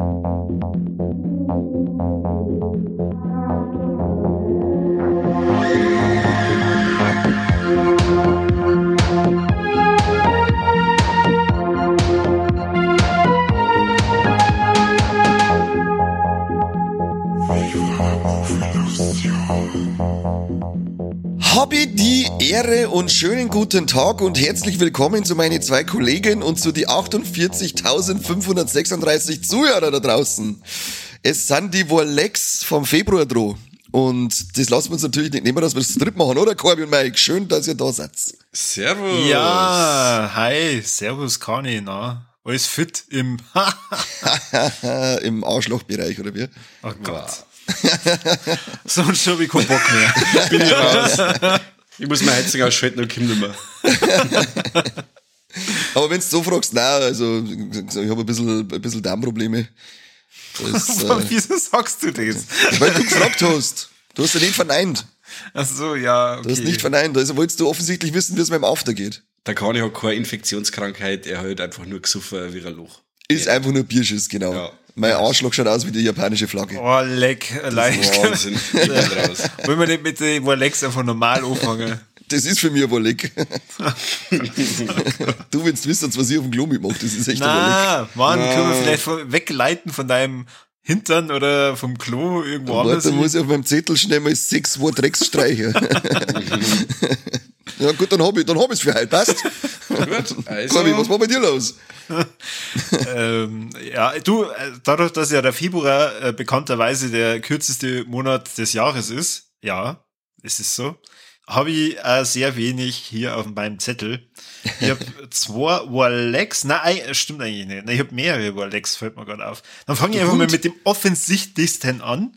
Habe schönen guten Tag und herzlich willkommen zu meinen zwei Kollegen und zu die 48.536 Zuhörer da draußen. Es sind die Wolex vom Februar dran. Und das lassen wir uns natürlich nicht nehmen, dass wir das zu dritt machen, oder Corby und Mike? Schön, dass ihr da seid. Servus. Ja, hi, servus Kani, na. Alles fit im Im Arschlochbereich, oder wie? Oh Gott. Sonst schon wie keinen Bock mehr. Bin ich raus. Ich muss mein Heizung ausschalten und komm nicht mehr. Aber wenn du so fragst, nein, also ich habe ein bisschen, ein bisschen Darmprobleme. Das, äh, Wieso sagst du das? weil du gefragt hast. Du hast ja nicht verneint. Ach so, ja, okay. Du hast nicht verneint. Also wolltest du offensichtlich wissen, wie es meinem After geht. Der Kani hat keine Infektionskrankheit, er hat einfach nur gesoffen wie ein Loch. Ist einfach nur Bierschiss, genau. Ja. Mein Arschloch schaut aus wie die japanische Flagge. Oh, leck, leicht. Wahnsinn. Ich bin raus. Wollen wir nicht mit dem Rolex einfach normal anfangen? Das ist für mich ein Wolleck. du willst wissen, was ich auf dem Klo mitmache. Das ist echt ein Wolleck. Na, Mann, können wir vielleicht wegleiten von deinem Hintern oder vom Klo irgendwo Warte, anders? da muss ich auf meinem Zettel schnell mal sechs Wort Drecks streichen. ja gut, dann hab ich, dann hab ich's für heute. Passt? Gut, also, Corby, was war bei dir los? ähm, ja, du, äh, dadurch, dass ja der Februar äh, bekannterweise der kürzeste Monat des Jahres ist, ja, es ist so, habe ich äh, sehr wenig hier auf meinem Zettel. Ich habe zwei Warlex, nein, stimmt eigentlich nicht. Nein, ich habe mehrere Warlex, fällt mir gerade auf. Dann fange ich einfach mal mit dem offensichtlichsten an.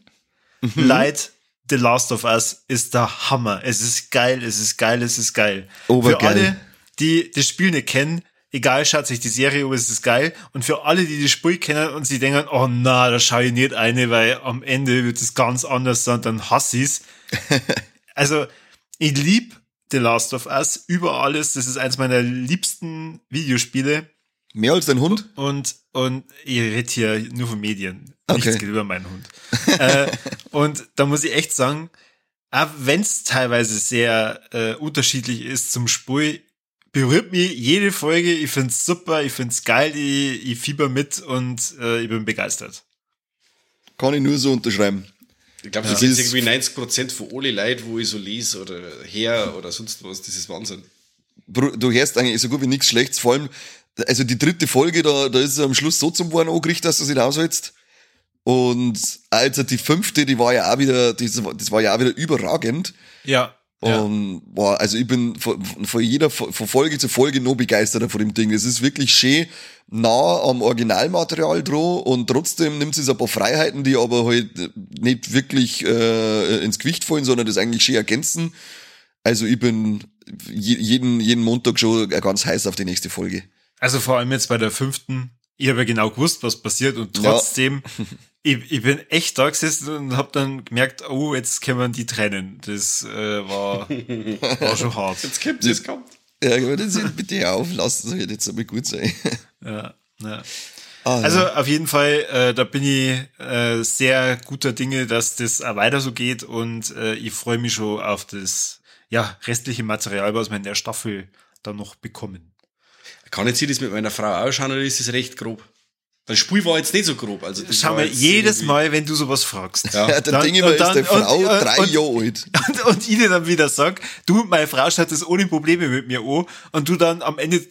Light The Last of Us ist der Hammer. Es ist geil, es ist geil, es ist geil. Für Obergeil. alle, die das Spiel nicht kennen, egal, schaut sich die Serie an, es ist geil. Und für alle, die das Spiel kennen und sie denken, oh na, da schaue ich nicht eine, weil am Ende wird es ganz anders sein, dann hasse ich's. also, ich lieb The Last of Us über alles. Das ist eins meiner liebsten Videospiele. Mehr als dein Hund? Und, und ich rede hier nur von Medien. Nichts Okay. geht über meinen Hund. äh, und da muss ich echt sagen, auch wenn es teilweise sehr äh, unterschiedlich ist zum Spiel, berührt mich jede Folge. Ich find's super, ich find's geil, ich, ich fieber mit und äh, ich bin begeistert. Kann ich nur so unterschreiben. Ich glaube, Ja. das sind irgendwie 90% von alle Leuten, wo ich so lese oder her oder sonst was. Das ist Wahnsinn. Du hörst eigentlich so gut wie nichts Schlechtes. Vor allem, also die dritte Folge, da, da ist es am Schluss so zum Worden angerichtet, dass du sie aushältst. Und also die fünfte, die war ja auch wieder, das war ja auch wieder überragend. Ja. Und boah, also ich bin von, von jeder von Folge zu Folge noch begeisterter von dem Ding. Es ist wirklich schön nah am Originalmaterial dran und trotzdem nimmt es ein paar Freiheiten, die aber halt nicht wirklich äh, ins Gewicht fallen, sondern das eigentlich schön ergänzen. Also ich bin je, jeden, jeden Montag schon ganz heiß auf die nächste Folge. Also vor allem jetzt bei der fünften, ich habe ja genau gewusst, was passiert und Ja. ich, ich bin echt da gesessen und habe dann gemerkt, oh, jetzt können wir die trennen. Das äh, war, war schon hart. Jetzt kommt es, kommt. Ja, aber das sind bitte auf, lasst es halt jetzt einmal gut sein. Ja, ja. Ah, Also ja. auf jeden Fall, äh, da bin ich äh, sehr guter Dinge, dass das auch weiter so geht und äh, ich freue mich schon auf das ja, restliche Material, was wir in der Staffel dann noch bekommen. Kann ich das mit meiner Frau ausschauen oder ist das recht grob? Das Spiel war jetzt nicht so grob. Also das Schau mal, jedes irgendwie- Mal, wenn du sowas fragst. Ja. ja, der dann- Ding immer ist dann- der Frau und- drei und- Jahre alt. Und, und ich dir dann wieder sag, du, meine Frau schaut das ohne Probleme mit mir an und du dann am Ende,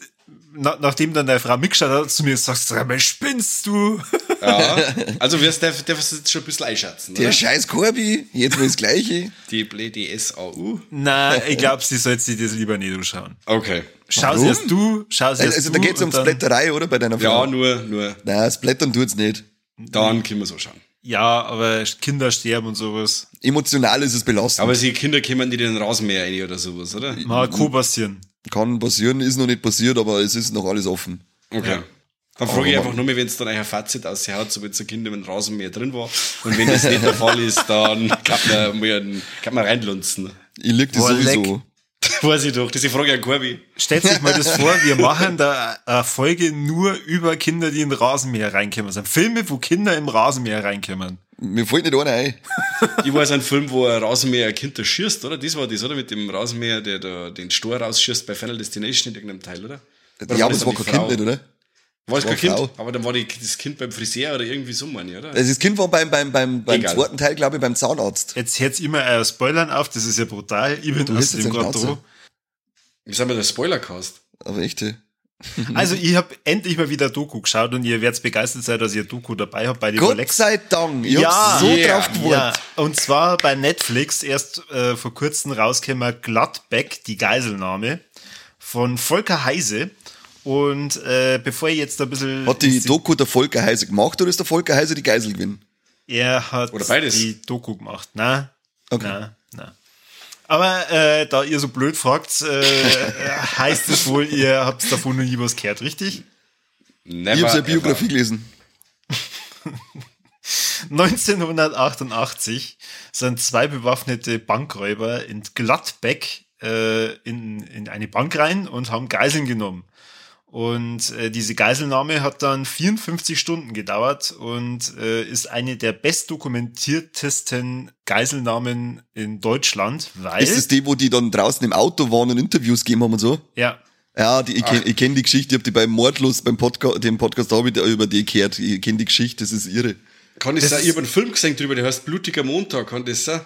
na, nachdem dann deine Frau mitgeschaut hat, zu mir sagst, sag mal, spinnst du? Ja, also wirst du darfst du jetzt schon ein bisschen einschätzen. Der Oder? scheiß Corby, jetzt mal das Gleiche. Die blöde SAU. Na, ich glaube, sie sollte sich das lieber nicht anschauen. Okay. Schau sie erst du, schau sie Also, erst also du. da geht's und um Splatterei, oder? Bei deiner Frau? Ja, nur, nur. Nein, Splattern tut's nicht. Dann können wir so schauen. Ja, aber Kinder sterben und sowas. Emotional ist es belastend. Aber die Kinder kommen nicht in den Rasenmäher rein oder sowas, oder? Mal Co passieren. Kann passieren, ist noch nicht passiert, aber es ist noch alles offen. Okay. Dann frage ich einfach nur mal, wenn es dann ein Fazit aushaut, so wenn so ein Kind im Rasenmäher drin war. Und wenn das nicht der Fall ist, dann kann man, mal einen, kann man reinlunzen. Ich lieg das Boah, sowieso. Weiß ich doch, diese Frage an Corby. Stellt sich mal das vor, wir machen da eine Folge nur über Kinder, die in den Rasenmäher reinkommen. sind Filme, wo Kinder im Rasenmäher reinkommen. Mir fällt nicht einer ein. Ich weiß einen Film, wo ein Rasenmäher ein Kind da schießt, oder? Das war das, oder? Mit dem Rasenmäher, der da den Stor rausschießt bei Final Destination in irgendeinem Teil, oder? Oder ja, aber es war kein Kind nicht, oder? War es kein Kind? Frau. Aber dann war die, das Kind beim Friseur oder irgendwie so, meine ich, oder? Also das Kind war beim, beim, beim, beim Egal. zweiten Teil, glaube ich, beim Zahnarzt. Jetzt hört immer ein Spoilern auf, das ist ja brutal. Ich bin Du aus dem dran. Wir sind bei der Spoilercast. Aber echte. Also ich habe endlich mal wieder Doku geschaut und ihr werdet begeistert sein, dass ihr Doku dabei habt bei den Gott Rolex. sei Dank. Ich Ja, hab so yeah, drauf gewartet. Ja, und zwar bei Netflix erst äh, vor kurzem rausgekommen Gladbeck, die Geiselnahme von Volker Heise. Und äh, bevor ich jetzt ein bisschen... Hat die Doku der Volker Heise gemacht oder ist der Volker Heise die Geisel gewinnen? Er hat Oder beides. die Doku gemacht. Na, Okay. na, na. Aber äh, da ihr so blöd fragt, äh, heißt es wohl, ihr habt davon noch nie was gehört, richtig? Never Ich habe seine ever. Biografie gelesen. 1988 sind zwei bewaffnete Bankräuber in Gladbeck äh, in, in eine Bank rein und haben Geiseln genommen. Und äh, diese Geiselnahme hat dann 54 Stunden gedauert und äh, ist eine der bestdokumentiertesten Geiselnahmen in Deutschland, weil Ist das die, wo die dann draußen im Auto waren und Interviews gegeben haben und so? ja Ja, die, ich kenne ich kenn die Geschichte, ich habe die beim Mordlos, beim Podcast, dem Podcast da hab ich über die gehört. Ich kenne die Geschichte, das ist irre. Kann das, Das sein? Ich habe einen Film gesehen drüber, der heißt Blutiger Montag. Kann das sein?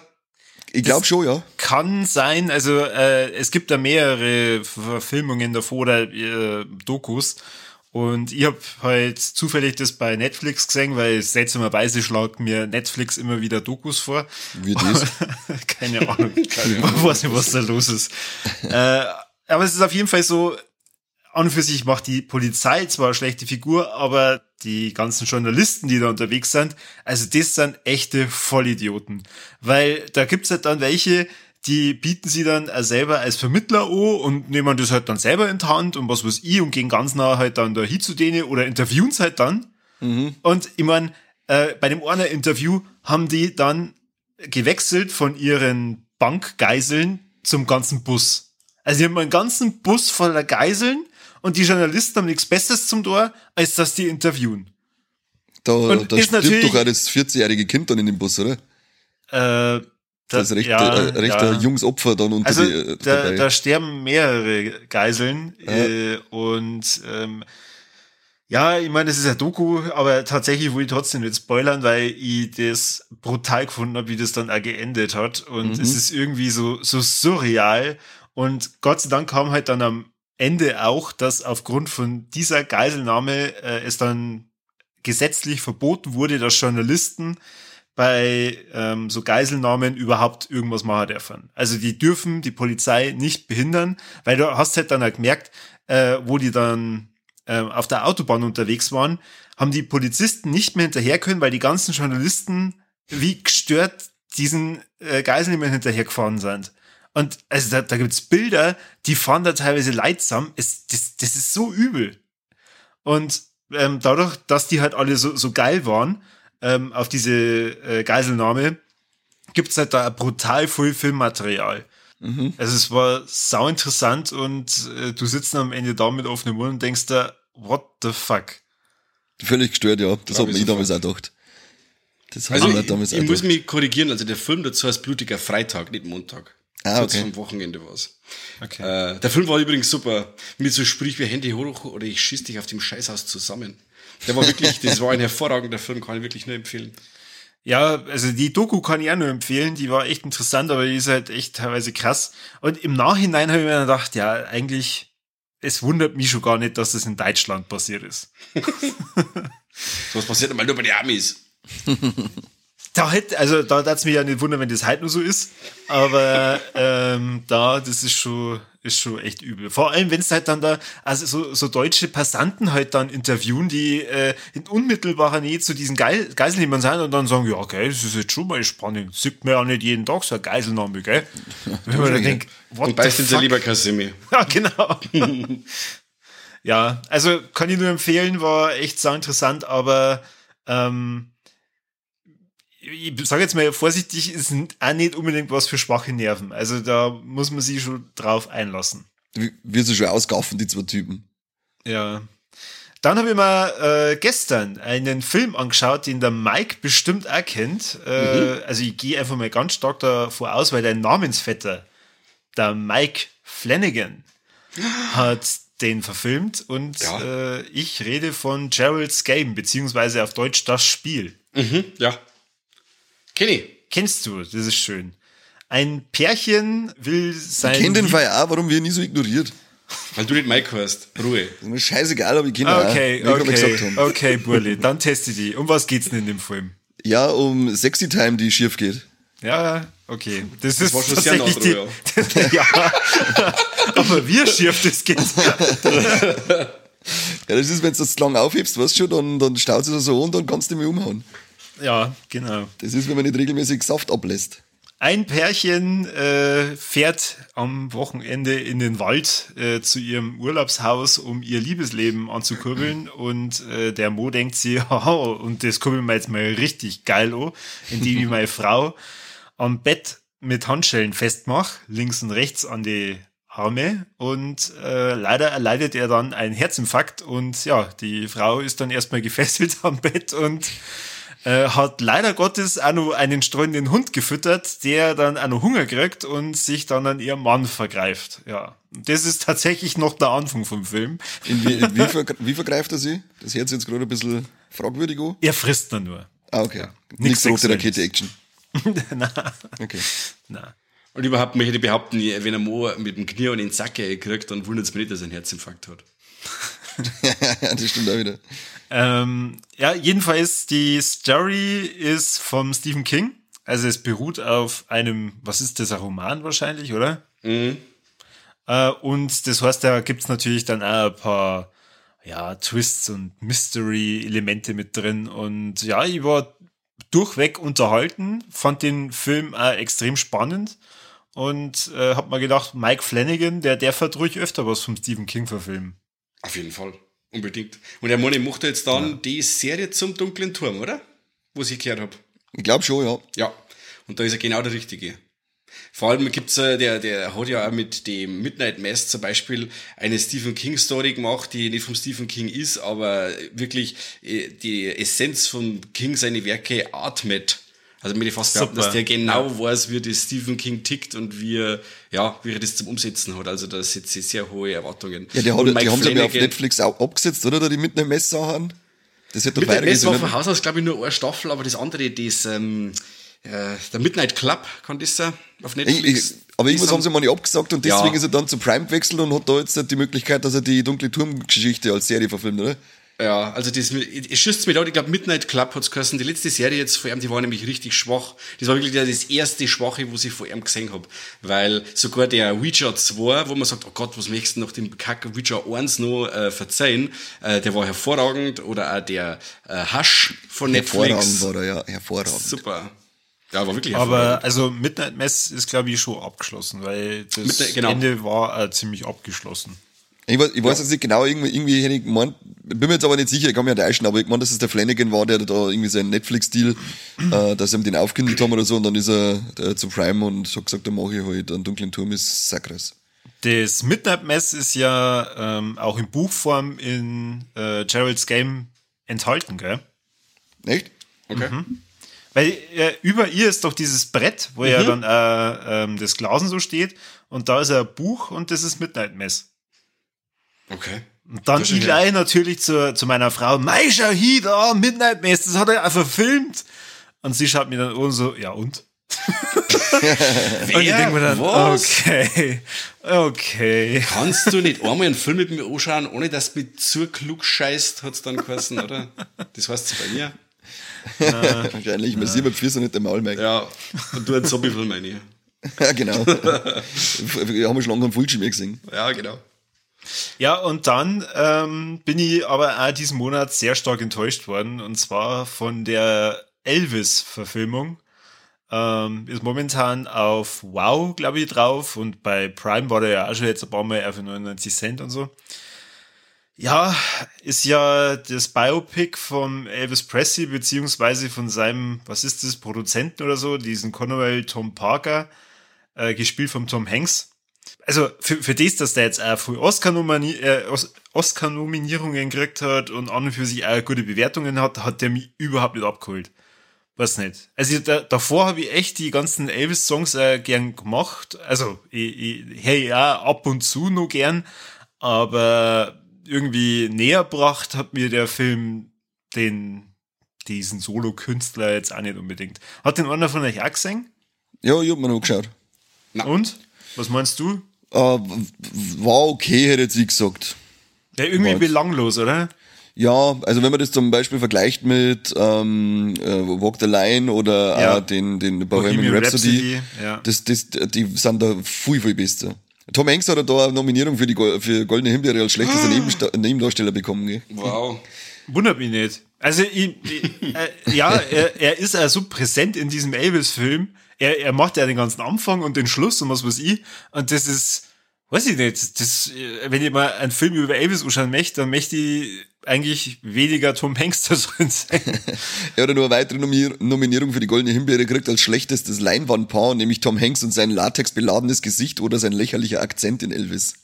Ich glaube schon, ja. Kann sein, also äh, es gibt da mehrere Verfilmungen davor oder äh, Dokus. Und ich habe halt zufällig das bei Netflix gesehen, weil seltsamerweise schlägt mir Netflix immer wieder Dokus vor. Wie das? Keine Ahnung. Ich weiß nicht, was da los ist. äh, aber es ist auf jeden Fall so, an und für sich macht die Polizei zwar eine schlechte Figur, aber die ganzen Journalisten, die da unterwegs sind, also das sind echte Vollidioten. Weil da gibt's halt dann welche, die bieten sie dann selber als Vermittler an und nehmen das halt dann selber in die Hand und was weiß ich und gehen ganz nah halt dann da hin zu denen oder interviewen sie halt dann. Und ich mein, äh, bei dem einer Interview haben die dann gewechselt von ihren Bankgeiseln zum ganzen Bus. Also die haben einen ganzen Bus voller Geiseln und die Journalisten haben nichts Besseres zum Tor, als dass die interviewen. Da, Und da stirbt doch auch das 14-jährige Kind dann in dem Bus, oder? Äh, Das ist recht, ja, äh, recht ja. ein junges Opfer dann unter Also die, äh, da, da sterben mehrere Geiseln äh, und ähm, ja, ich meine, das ist ein Doku, aber tatsächlich will ich trotzdem nicht spoilern, weil ich das brutal gefunden habe, wie das dann auch geendet hat. Und es ist irgendwie so, so surreal. Und Gott sei Dank kam halt dann am Ende auch, dass aufgrund von dieser Geiselnahme äh, es dann gesetzlich verboten wurde, dass Journalisten bei ähm, so Geiselnahmen überhaupt irgendwas machen dürfen. Also die dürfen die Polizei nicht behindern, weil du hast halt dann halt gemerkt, äh, wo die dann ähm, auf der Autobahn unterwegs waren, haben die Polizisten nicht mehr hinterher können, weil die ganzen Journalisten wie gestört diesen äh, Geiselnehmern hinterhergefahren sind. Und also da, da gibt's Bilder, die fahren da teilweise leidsam. Es, das, das ist so übel. Und ähm, dadurch, dass die halt alle so, so geil waren ähm, auf diese äh, Geiselnahme, gibt's halt da brutal viel Filmmaterial. Also es war sau interessant und äh, du sitzt am Ende da mit offenem Mund und denkst da, what the fuck? Völlig gestört, ja. Das Glaub hat ich damals auch gedacht. Das hat Also mir ich, damals auch ich muss gedacht. mich korrigieren, also der Film dazu heißt Blutiger Freitag, nicht Montag. Ah, Kurz okay. vom Wochenende war's. Okay. Äh, der Film war übrigens super. Mit so Sprüch wie Handy hoch oder ich schieß dich auf dem Scheißhaus zusammen. Der war wirklich, das war ein hervorragender Film, kann ich wirklich nur empfehlen. Ja, also die Doku kann ich auch nur empfehlen, die war echt interessant, aber die ist halt echt teilweise krass. Und im Nachhinein habe ich mir dann gedacht, ja, eigentlich, es wundert mich schon gar nicht, dass das in Deutschland passiert ist. So was passiert einmal nur bei den Amis. Da hätte, also da darf es mich ja nicht wundern, wenn das halt nur so ist. Aber ähm, da, das ist schon, ist schon echt übel. Vor allem, wenn es halt dann da, also so, so deutsche Passanten halt dann interviewen, die äh, in unmittelbarer Nähe zu diesen Geil Geiselnehmern sind und dann sagen, ja, okay, das ist jetzt schon mal spannend. Sieht man ja nicht jeden Tag so eine Geiselnahme, gell? Wenn man dann denkt, what uns ja fuck? lieber Kasimi. Ja, genau. ja, also kann ich nur empfehlen, war echt sau interessant, aber ähm, ich sage jetzt mal vorsichtig, ist auch nicht unbedingt was für schwache Nerven. Also da muss man sich schon drauf einlassen. Wie sie schon ausgaffen, die zwei Typen. Ja. Dann habe ich mal äh, gestern einen Film angeschaut, den der Mike bestimmt auch kennt. Äh, mhm. Also ich gehe einfach mal ganz stark davor aus, weil dein Namensvetter, der Mike Flanagan, hat den verfilmt und ja. äh, ich rede von Gerald's Game, beziehungsweise auf Deutsch das Spiel. Mhm, ja. Kenn ich. Kennst du, das ist schön. Ein Pärchen will sein. Ich kenn den Fall auch, warum wir ihn nie so ignoriert. Weil du nicht Mike hörst. Ruhe. ist mir scheißegal, aber ich kenne okay, auch, okay, okay, Burli, dann teste die. Um was geht's denn in dem Film? Ja, um Sexy Time, die schief geht. Ja, okay. Das, das ist war schon tatsächlich sehr nah die, ja. ja. aber wie schief das geht. ja, das ist, wenn du das zu lang aufhebst, weißt du schon, dann, dann staut es so und dann kannst du mich umhauen. Ja, genau. Das ist, wenn man nicht regelmäßig Saft ablässt. Ein Pärchen äh, fährt am Wochenende in den Wald äh, zu ihrem Urlaubshaus, um ihr Liebesleben anzukurbeln. Und äh, der Mo denkt sie, oh, und das kurbeln wir jetzt mal richtig geil an, indem ich meine Frau am Bett mit Handschellen festmache, links und rechts an die Arme. Und äh, leider erleidet er dann einen Herzinfarkt. Und ja, die Frau ist dann erstmal gefesselt am Bett und äh, hat leider Gottes auch noch einen streunenden Hund gefüttert, der dann auch noch Hunger kriegt und sich dann an ihrem Mann vergreift. Ja, das ist tatsächlich noch der Anfang vom Film. In wie, in wie, ver, wie vergreift er sie? Das hört sich jetzt gerade ein bisschen fragwürdig an. Er frisst dann nur. Ah, okay. Ja. Nichts rote Rakete-Action. Nein. Okay. Nein. Und überhaupt möchte ich behaupten, wenn er Mo mit dem Knie an den Sack kriegt, dann wundert es mich nicht, dass er einen Herzinfarkt hat. ja, das stimmt auch wieder. Ähm, ja, jedenfalls die Story ist vom Stephen King. Also es beruht auf einem, was ist das, ein Roman wahrscheinlich, oder? Mhm. Äh, und das heißt, da gibt's natürlich dann auch ein paar ja, Twists und Mystery-Elemente mit drin. Und ja, ich war durchweg unterhalten, fand den Film auch extrem spannend und äh, hab mir gedacht, Mike Flanagan, der darf halt ruhig öfter was vom Stephen King verfilmen. Auf jeden Fall. Unbedingt. Und der Moni macht jetzt dann ja. die Serie zum dunklen Turm, oder? Wo ich erklärt habe. Ich glaube schon, ja. Ja. Und da ist er genau der Richtige. Vor allem gibt's äh, der, der hat ja auch mit dem Midnight Mass zum Beispiel eine Stephen King Story gemacht, die nicht vom Stephen King ist, aber wirklich äh, die Essenz von King seine Werke atmet. Also mir fast behaupten, dass der genau ja. weiß, wie das Stephen King tickt und wie er, ja, wie er das zum Umsetzen hat. Also da setzt sie sehr hohe Erwartungen. Ja, die, hat, die haben sie ja auf Netflix auch abgesetzt, oder? Da die mit einem Messer haben. Das hat Midnight Mess war von Haus aus, glaube ich, nur eine Staffel, aber das andere, das, ähm, äh, der Midnight Club, kann das sein, auf Netflix. Ich, ich, aber irgendwas haben sie mal nicht abgesagt und deswegen ja. ist er dann zu Prime gewechselt und hat da jetzt die Möglichkeit, dass er die Dunkle Turmgeschichte als Serie verfilmt, oder? Ja, also das, es schüsst mich da, ich glaube Midnight Club hat's geheißen, die letzte Serie jetzt vor ihm, die war nämlich richtig schwach. Das war wirklich das erste Schwache, wo ich vor ihm gesehen hab, Weil sogar der Ouija 2, wo man sagt, oh Gott, was möchtest du nach dem Kack Ouija 1 noch äh, verzeihen, äh, der war hervorragend. Oder auch der äh, Hush von Netflix. Hervorragend war der, ja, hervorragend. Super. Ja, war wirklich Aber also Midnight Mess ist, glaube ich, schon abgeschlossen, weil das Midnight, genau. Ende war äh, ziemlich abgeschlossen. Ich weiß, ich weiß ja. jetzt nicht genau, irgendwie, irgendwie hätte ich gemeint, bin mir jetzt aber nicht sicher, ich kann mir ja täuschen, aber ich meine, dass es der Flanagan war, der da irgendwie seinen Netflix-Deal, äh, dass sie ihm den aufgekündigt haben oder so, und dann ist er der zu Prime und hat gesagt, dann mache ich halt einen dunklen Turm, ist Sakras. Das Midnight Mess ist ja ähm, auch in Buchform in äh, Gerald's Game enthalten, gell? Echt? Okay. Mhm. Weil äh, über ihr ist doch dieses Brett, wo mhm. ja dann äh, ähm, das Glasen so steht, und da ist ein Buch und das ist Midnight Mess. Okay. Und dann ich gleich natürlich zu, zu meiner Frau, Meisha hier, da, Midnight Mass, das hat er einfach verfilmt. Und sie schaut mir dann um so, ja und? und ich denke mir dann, was? okay, okay. Kannst du nicht einmal einen Film mit mir anschauen, ohne dass du mich zu klug scheißt, hat's dann geheißen, oder? Das heißt bei mir. Na, Wahrscheinlich, man sieht beim Füßen nicht einmal mehr. Ja, und du einen Zombie-Film meine Ja, genau. wir haben schon lange einen Fullschirm gesehen. Ja, genau. Ja, und dann ähm, bin ich aber auch diesen Monat sehr stark enttäuscht worden. Und zwar von der Elvis-Verfilmung. Ähm, ist momentan auf Wow, glaube ich, drauf. Und bei Prime war der ja auch schon jetzt ein paar Mal für 99 Cent und so. Ja, ist ja das Biopic vom Elvis Presley, beziehungsweise von seinem, was ist das, Produzenten oder so, diesen Conwell Tom Parker, äh, gespielt vom Tom Hanks. Also für, für das, dass der jetzt auch früh Oscar-Nominierungen äh, Oscar gekriegt hat und an und für sich auch gute Bewertungen hat, hat der mich überhaupt nicht abgeholt. Weiß nicht. Also da, davor habe ich echt die ganzen Elvis-Songs äh, gern gemacht. Also ich, ich hey ja ab und zu nur gern, aber irgendwie näher gebracht hat mir der Film den diesen Solo-Künstler jetzt auch nicht unbedingt. Hat den einer von euch auch gesehen? Ja, ich hab mir noch geschaut. Na. Und? Was meinst du? Äh, war okay, hätte ich gesagt. Ja, irgendwie War- belanglos, oder? Ja, also wenn man das zum Beispiel vergleicht mit ähm, äh, Walk the Line oder Ja. äh, den, den Bohemian, Rhapsody, ja. Das, das, die sind da viel, viel besser. Tom Hanks hat da eine Nominierung für die für Goldene Himbeere als schlechtester Nebensta- Nebendarsteller bekommen. Gell? Wow. Wundert mich nicht. Also, ich, ich, äh, ja, er, er ist ja so präsent in diesem Elvis-Film. Er, er macht ja den ganzen Anfang und den Schluss und was weiß ich. Und das ist, weiß ich nicht, das, wenn ich mal einen Film über Elvis anschauen möchte, dann möchte ich eigentlich weniger Tom Hanks da drin sein. Er hat ja nur eine weitere Nominier Nominierung für die Goldene Himbeere gekriegt als schlechtestes Leinwandpaar, nämlich Tom Hanks und sein latexbeladenes Gesicht oder sein lächerlicher Akzent in Elvis.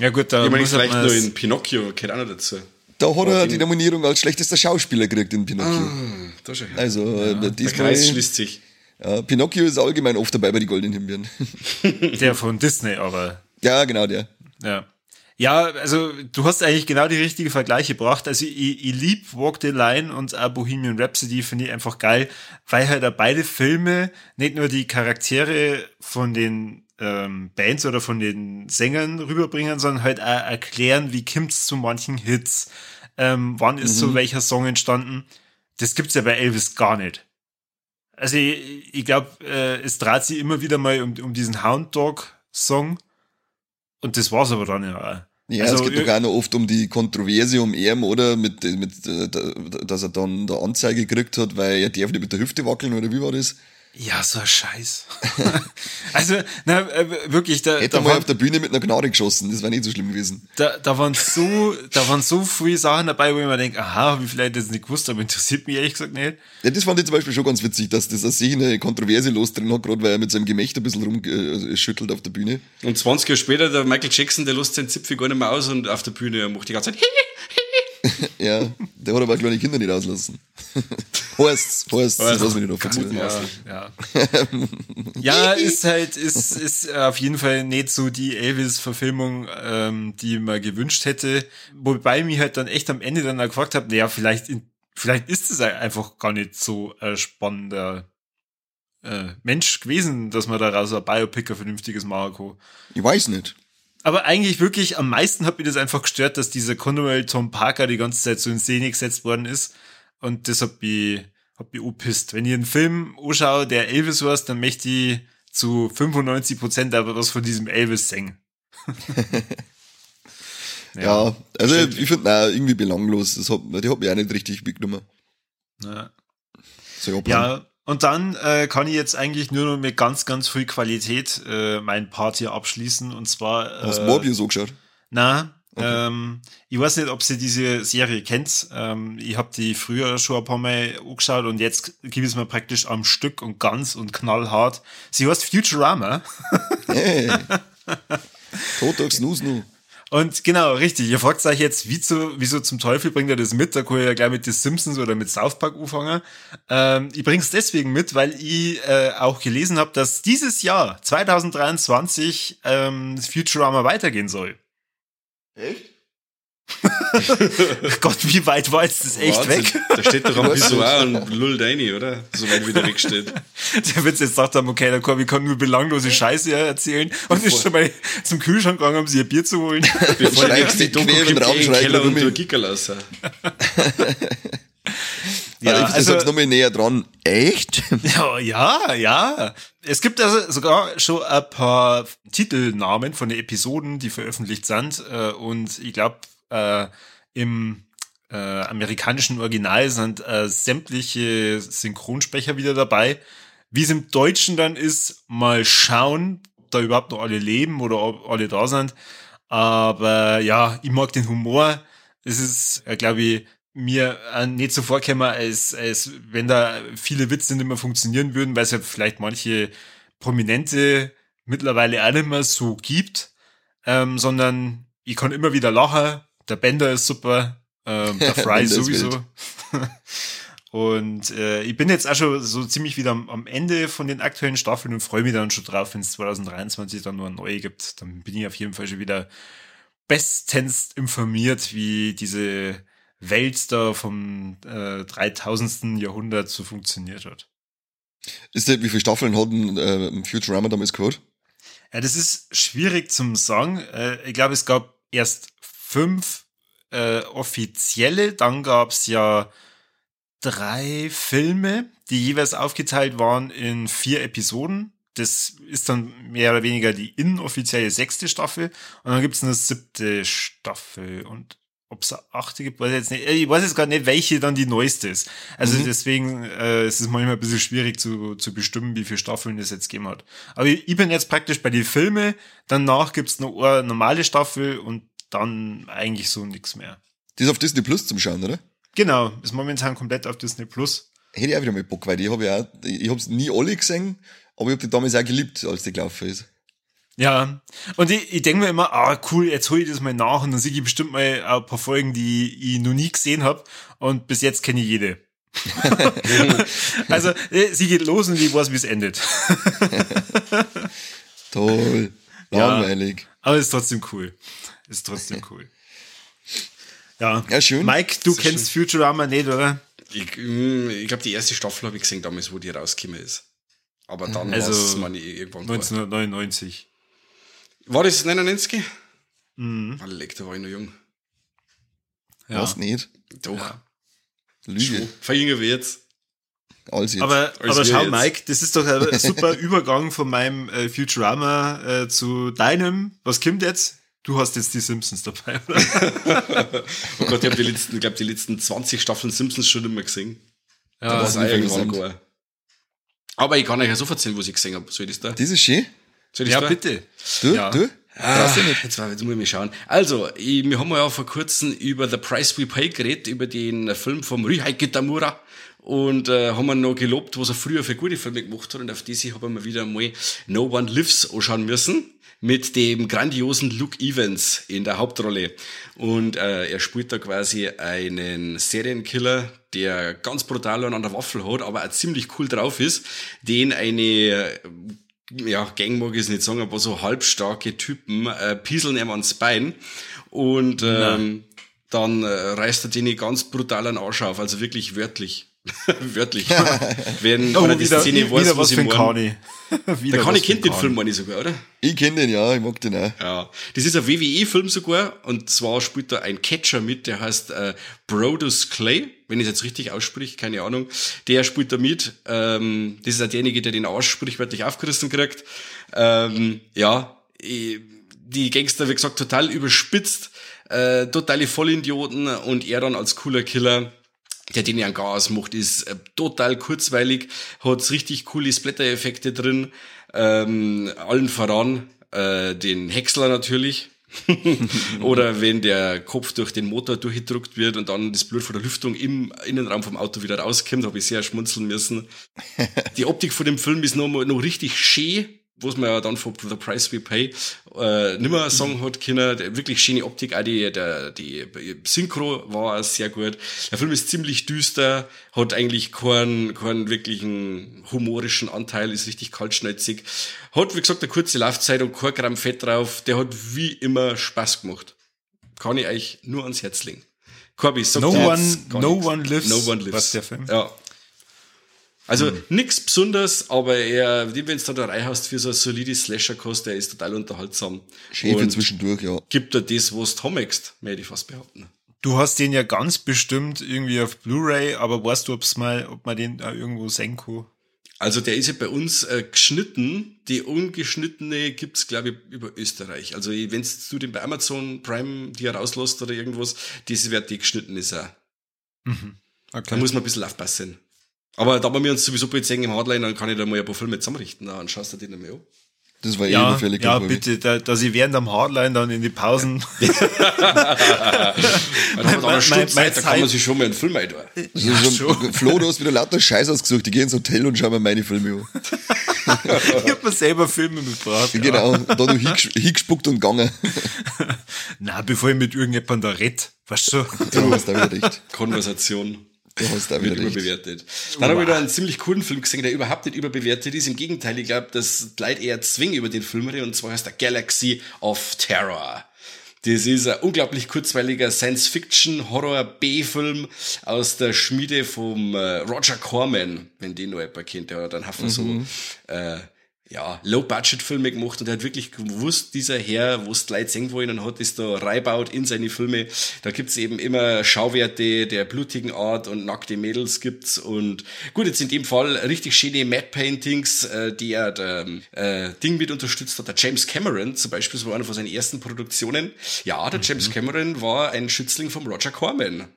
Ja gut, da Ich meine, vielleicht nur in Pinocchio, auch noch dazu. Da hat er die Nominierung als schlechtester Schauspieler gekriegt in Pinocchio. Ah, da schon. Also äh, Der Kreis schließt sich. Ja, Pinocchio ist allgemein oft dabei bei die Goldenen Himbeeren. der von Disney, aber ja, genau der. Ja. Ja, also du hast eigentlich genau die richtige Vergleiche gebracht. Also ich, ich lieb Walk the Line und auch Bohemian Rhapsody finde ich einfach geil, weil halt auch beide Filme nicht nur die Charaktere von den ähm, Bands oder von den Sängern rüberbringen, sondern halt auch erklären, wie kommt's zu manchen Hits, ähm, wann ist so welcher Song entstanden. Das gibt's ja bei Elvis gar nicht. Also ich, ich glaube, äh, es dreht sich immer wieder mal um, um diesen Hound Dog Song. Und das war's aber dann ja. auch. Ja, Also, es geht doch auch noch oft um die Kontroverse um ihn, oder? Mit, mit, äh, da- dass er dann der Anzeige gekriegt hat, weil er darf nicht mit der Hüfte wackeln, oder wie war das? Ja, so ein Scheiß. also, na, äh, wirklich, da, Hätte da, er mal auf waren, der Bühne mit einer Gnade geschossen, das wäre nicht so schlimm gewesen. da, da waren so, da waren so viele Sachen dabei, wo ich mir denke, aha, wie vielleicht das nicht gewusst, aber interessiert mich ehrlich gesagt nicht. Ja, das fand ich zum Beispiel schon ganz witzig, dass das sich eine Kontroverse los drin hat, gerade weil er mit seinem Gemächt ein bisschen rumschüttelt auf der Bühne. Und 20 Jahre später, der Michael Jackson, der lässt seinen Zipfel gar nicht mehr aus und auf der Bühne macht die ganze Zeit Ja, der hat aber kleine Kinder nicht auslassen. Horst, Horst, das lassen wir nicht noch verzeihen. Ja. Ja. ja, ist halt, ist, ist auf jeden Fall nicht so die Elvis-Verfilmung, ähm, die man gewünscht hätte. Wobei ich mich halt dann echt am Ende dann auch gefragt habe, naja, vielleicht, in, vielleicht ist es einfach gar nicht so ein spannender äh, Mensch gewesen, dass man daraus ein Biopic ein vernünftiges machen kann. Ich weiß nicht. Aber eigentlich wirklich am meisten hat mich das einfach gestört, dass dieser Conwell Tom Parker die ganze Zeit so in Szene gesetzt worden ist. Und das hat mich, hat mich angepisst. Wenn ich einen Film anschaue, der Elvis heißt, dann möchte ich zu 95 Prozent aber was von diesem Elvis singen. Ja, also ich finde, irgendwie belanglos. Das hat, die hat mich auch nicht richtig mitgenommen. Ja. So, ja, Ja, und dann äh, kann ich jetzt eigentlich nur noch mit ganz, ganz viel Qualität äh, mein Part hier abschließen. Und zwar. Hast du äh, Morbius angeschaut? Na, ähm, ich weiß nicht, ob sie diese Serie kennt. Ähm, ich habe die früher schon ein paar Mal angeschaut und jetzt gibt es mir praktisch am Stück und ganz und knallhart. Sie heißt Futurama. Hey. Total Snooze nu. Und genau, richtig. Ihr fragt euch jetzt, wieso, wieso zum Teufel bringt er das mit? Da kann ich ja gleich mit The Simpsons oder mit South Park anfangen. Ähm, ich bring's deswegen mit, weil ich äh, auch gelesen habe, dass dieses Jahr, 2023, ähm, Futurama weitergehen soll. Echt? Gott, wie weit war jetzt das echt Wahnsinn. weg? Da steht doch am Pissoir und lullt rein, oder? So weit wieder wegsteht. Der Witz jetzt sagt haben, okay, der Korbi kann nur belanglose Scheiße erzählen und ist schon mal zum Kühlschrank gegangen, um sich ein Bier zu holen. Bevor Schreibst nächste die Doku kommt, Raum in den Keller und du Gickerl raus. Ja, also, ich also- sag's nochmal näher dran. Echt? Ja, ja, ja. Es gibt also sogar schon ein paar Titelnamen von den Episoden, die veröffentlicht sind. äh, Und ich glaube, äh, im äh, amerikanischen Original sind äh, sämtliche Synchronsprecher wieder dabei. Wie es im Deutschen dann ist, mal schauen, ob da überhaupt noch alle leben oder ob alle da sind. Aber ja, ich mag den Humor. Es ist, äh, glaube ich, mir äh, nicht so vorkäme, als, als wenn da viele Witze nicht mehr funktionieren würden, weil es ja vielleicht manche Prominente mittlerweile auch nicht mehr so gibt, ähm, sondern ich kann immer wieder lachen. Der Bender ist super, ähm, der Fry sowieso. und äh, ich bin jetzt auch schon so ziemlich wieder am, am Ende von den aktuellen Staffeln und freue mich dann schon drauf, wenn es 2023 dann nur eine neue gibt. Dann bin ich auf jeden Fall schon wieder bestens informiert, wie diese Welt da vom äh, 3000. Jahrhundert so funktioniert hat. Ist der, wie viele Staffeln hat ein äh, Futurama damals gehört? Ja, das ist schwierig zum sagen. Äh, ich glaube, es gab erst fünf äh, offizielle, dann gab es ja drei Filme, die jeweils aufgeteilt waren in vier Episoden. Das ist dann mehr oder weniger die inoffizielle sechste Staffel. Und dann gibt es eine siebte Staffel. Und ob es eine achte gibt, weiß ich jetzt nicht. Ich weiß jetzt gar nicht, welche dann die neueste ist. Also mhm. deswegen äh, ist es manchmal ein bisschen schwierig zu, zu bestimmen, wie viele Staffeln es jetzt gegeben hat. Aber ich, ich bin jetzt praktisch bei den Filmen, danach gibt's noch eine normale Staffel und dann eigentlich so nichts mehr. Die ist auf Disney Plus zum Schauen, oder? Genau, ist momentan komplett auf Disney Plus. Hätte ich auch wieder mal Bock, weil ich habe ja ich hab's nie alle gesehen, aber ich habe die damals auch geliebt, als die gelaufen ist. Ja, und ich, ich denke mir immer, ah cool, jetzt hole ich das mal nach und dann sehe ich bestimmt mal ein paar Folgen, die ich noch nie gesehen habe und bis jetzt kenne ich jede. also äh, sie geht los und ich weiß, wie es endet. Toll, langweilig. Ja, aber ist trotzdem cool. Ist trotzdem cool. Ja, ja schön. Mike, du kennst schön. Futurama nicht, oder? Ich, mm, ich glaube, die erste Staffel habe ich gesehen damals, wo die rausgekommen ist. Aber dann also, war es meine irgendwann 1999. War das 99? Mhm. Leck, da war ich noch jung. Ja. Was nicht? Doch. Ja. Lüge. Verjünge wir jetzt. Als jetzt. Aber, Als aber schau, jetzt. Mike, das ist doch ein super Übergang von meinem äh, Futurama äh, zu deinem. Was kommt jetzt? Du hast jetzt die Simpsons dabei, oder? oh Gott, ich habe die letzten, ich glaube, die letzten 20 Staffeln Simpsons schon immer gesehen. Ja, da das ist irgendwann gar. Aber ich kann euch ja so erzählen, was ich gesehen habe. Soll ich das da? Das ist schön. Soll ich ja, da? bitte. Du? Ja. Du? Ah, jetzt, jetzt muss ich mal schauen. Also, ich, wir haben ja vor kurzem über The Price We Pay geredet, über den Film vom Ryuhei Tamura und äh, haben wir noch gelobt, was er früher für gute Filme gemacht hat und auf diese haben wir wieder mal No One Lives anschauen müssen mit dem grandiosen Luke Evans in der Hauptrolle. Und äh, er spielt da quasi einen Serienkiller, der ganz brutal an der Waffel hat, aber auch ziemlich cool drauf ist, den eine ja, Gang mag ich es nicht sagen, aber so halbstarke Typen äh, pieseln ihm ans Bein und ähm, dann äh, reißt er den ganz brutal an Arsch auf, also wirklich wörtlich. wörtlich. Wenn oh, die wieder, Szene weiß, wieder was für ein Kani. Der Kani kennt den Film meine ich sogar, oder? Ich kenne den, ja, ich mag den auch. Ja. Das ist ein WWE-Film sogar und zwar spielt da ein Catcher mit, der heißt äh, Brodus Clay, wenn ich es jetzt richtig ausspricht, keine Ahnung. Der spielt da mit. Ähm, das ist auch derjenige, der den Arsch sprichwörtlich aufgerissen kriegt. Ähm, ja, die Gangster, wie gesagt, total überspitzt, äh, totale Vollidioten und er dann als cooler Killer der den ja gar ausmacht, ist äh, total kurzweilig, hat richtig coole Splatter-Effekte drin, ähm, allen voran äh, den Häcksler natürlich. Oder wenn der Kopf durch den Motor durchgedruckt wird und dann das Blut von der Lüftung im Innenraum vom Auto wieder rauskommt, habe ich sehr schmunzeln müssen. Die Optik von dem Film ist noch, noch richtig schön was man ja dann für The Price We Pay äh, nimmer sagen hat können. Wirklich schöne Optik, auch die, der, die Synchro war sehr gut. Der Film ist ziemlich düster, hat eigentlich keinen, keinen wirklichen humorischen Anteil, ist richtig kaltschnäuzig. Hat, wie gesagt, eine kurze Laufzeit und kein Gramm Fett drauf. Der hat wie immer Spaß gemacht. Kann ich euch nur ans Herz legen. Corby, sag no one, no one lives. No one lives. Was der Film? Ja, also hm. nichts Besonderes, aber er, wenn du da eine Reihe hast für so ein solides Slasher-Kost, der ist total unterhaltsam. Schön für zwischendurch, ja. Gibt er das, was du möchtest, möchte ich fast behaupten. Du hast den ja ganz bestimmt irgendwie auf Blu-ray, aber weißt du, ob's mal, ob man den irgendwo sehen kann? Also der ist ja bei uns äh, geschnitten. Die ungeschnittene gibt's glaube ich, über Österreich. Also wenn du den bei Amazon Prime dir rauslässt oder irgendwas, diese wird die geschnitten ist auch. Mhm. Okay. Da muss man ein bisschen aufpassen. Aber da wir uns sowieso jetzt im Hardline, dann kann ich da mal ein paar Filme zusammenrichten, dann schaust du dir mal an. Das war eh Ja, überfällig. ja glaub ich. bitte, da, dass ich während am Hardline dann in die Pausen. Da mein- eine Stunde Zeit, da kann man sich schon mal einen Film ein. Ja, so, schon. Flo, du hast wieder lauter Scheiß ausgesucht. Ich gehe ins Hotel und schau mir meine Filme an. ich hab mir selber Filme mitgebracht. Ja. Genau, da du hinges- hingespuckt und gegangen. Na, bevor ich mit irgendjemandem da red. Weißt du? Du hast da wieder recht. Konversation. Du hast da wieder überbewertet. Dann habe ich da einen ziemlich coolen Film gesehen, der überhaupt nicht überbewertet ist. Im Gegenteil, ich glaube, das Leute eher zwingen über den Film reden, und zwar heißt der Galaxy of Terror. Das ist ein unglaublich kurzweiliger Science-Fiction-Horror-B-Film aus der Schmiede vom äh, Roger Corman, wenn den noch jemand kennt. Der hat einen Haufen so äh, ja, Low-Budget-Filme gemacht und er hat wirklich gewusst, dieser Herr, wo es die Leute sehen wollen und hat das da reinbaut in seine Filme. Da gibt's eben immer Schauwerte der blutigen Art und nackte Mädels gibt's und gut, jetzt in dem Fall richtig schöne Matte-Paintings, äh, die er der äh, Ding mit unterstützt hat. Der James Cameron zum Beispiel, das war einer von seinen ersten Produktionen. Ja, der James Cameron war ein Schützling vom Roger Corman.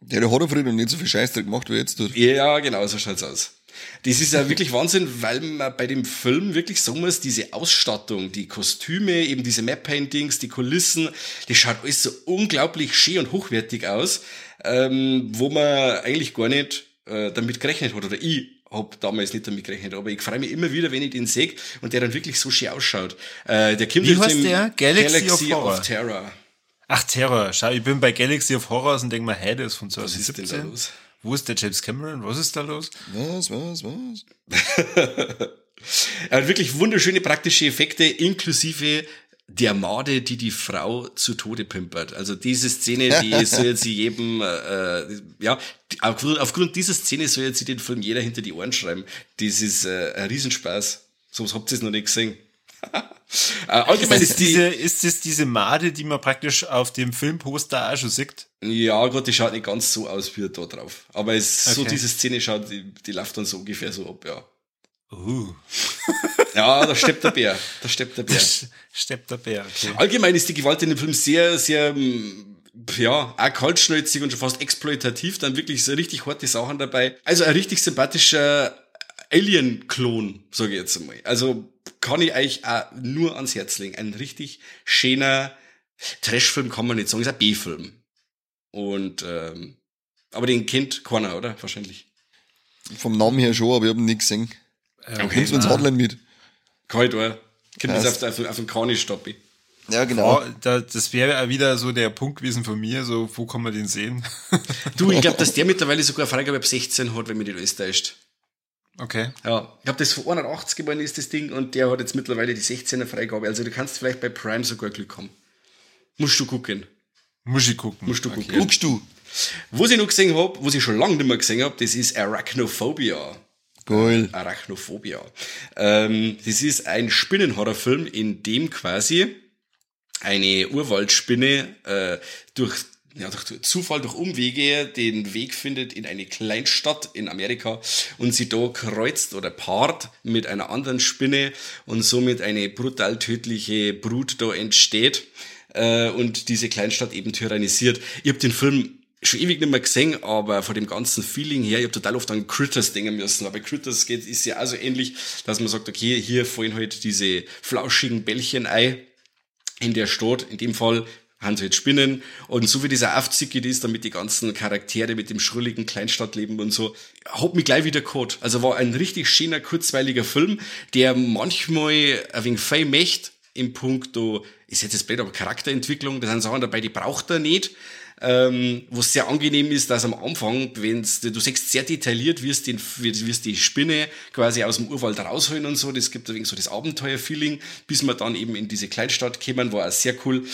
Der, der hat ja früher noch nicht so viel Scheiß gemacht, wie jetzt tut. Ja, genau, so schaut's aus. Das ist ja wirklich Wahnsinn, weil man bei dem Film wirklich sagen muss, diese Ausstattung, die Kostüme, eben diese Map-Paintings, die Kulissen, das schaut alles so unglaublich schön und hochwertig aus, ähm, wo man eigentlich gar nicht äh, damit gerechnet hat. Oder ich hab damals nicht damit gerechnet, aber ich freue mich immer wieder, wenn ich den sehe und der dann wirklich so schön ausschaut. Äh, der kommt Wie heißt der? Galaxy of Horror? of Terror. Ach, Terror. Schau, ich bin bei Galaxy of Horrors und denke mal, hey, der ist von Was ist denn da 2017. los? Wo ist der James Cameron? Was ist da los? Was, was, was? Er hat wirklich wunderschöne praktische Effekte, inklusive der Made, die die Frau zu Tode pimpert. Also diese Szene, die soll sie jedem, äh, ja, die- aufgrund, aufgrund dieser Szene soll jetzt den Film jeder hinter die Ohren schreiben. Das ist äh, ein Riesenspaß. So was habt ihr noch nicht gesehen. Äh, allgemein Ist, die, diese, ist das diese Made, die man praktisch auf dem Filmposter auch schon sieht? ja Gott, die schaut nicht ganz so aus wie da drauf. Aber es, so Okay. diese Szene schaut, die, die läuft dann so ungefähr so ab, ja. Uh, Ja, da steppt der Bär. Da steppt der Bär. steppt der Bär. Okay. Allgemein ist die Gewalt in dem Film sehr, sehr, ähm, ja, auch kaltschnäuzig und schon fast exploitativ, dann wirklich so richtig harte Sachen dabei. Also ein richtig sympathischer Alien-Klon, sage ich jetzt einmal. Also kann ich euch auch nur ans Herz legen. Ein richtig schöner Trashfilm kann man nicht sagen, ist ein B-Film. Und, ähm, aber den kennt keiner, oder? Wahrscheinlich. Vom Namen her schon, aber ich habe ihn nicht gesehen. Okay. Nimmst du ins Hotline mit? Kann ich da. Kommt Ja, jetzt auf, auf, auf den Kani stoppen. Ja, genau. Oh, da, das wäre auch wieder so der Punkt gewesen von mir, so, wo kann man den sehen? Du, ich glaube, dass der mittlerweile sogar Freigabe ab 16 hat, wenn mir nicht alles täuscht. Okay. Ja, ich glaube, das von 180 geworden ist das Ding und der hat jetzt mittlerweile die 16er Freigabe. Also du kannst vielleicht bei Prime sogar Glück haben. Musst du gucken. Muss ich gucken. Musst du gucken. Guckst du? Was ich noch gesehen hab, was ich schon lange nicht mehr gesehen hab, das ist Arachnophobia. Geil. Arachnophobia. Ähm, das ist ein Spinnenhorrorfilm, in dem quasi eine Urwaldspinne äh, durch, ja, durch Zufall, durch Umwege den Weg findet in eine Kleinstadt in Amerika und sie da kreuzt oder paart mit einer anderen Spinne und somit eine brutal tödliche Brut da entsteht äh, und diese Kleinstadt eben tyrannisiert. Ich habe den Film schon ewig nicht mehr gesehen, aber von dem ganzen Feeling her, ich habe total oft an Critters denken müssen, bei Critters geht, ist ja auch so ähnlich, dass man sagt, okay, hier fallen halt diese flauschigen Bällchen ein in der Stadt, in dem Fall haben sie Spinnen und so wie dieser aufzickig ist, damit die ganzen Charaktere mit dem schrulligen Kleinstadtleben und so, hat mich gleich wieder gehabt. Also war ein richtig schöner, kurzweiliger Film, der manchmal ein wenig fein möchte im Punkt, ist jetzt das blöd, aber Charakterentwicklung, da sind Sachen dabei, die braucht er nicht. Ähm, wo es sehr angenehm ist, dass am Anfang, wenn's, du siehst sehr detailliert, es den, es die Spinne quasi aus dem Urwald rausholen und so, das gibt ein wenig so das Abenteuer-Feeling, bis wir dann eben in diese Kleinstadt kämen, war auch sehr cool.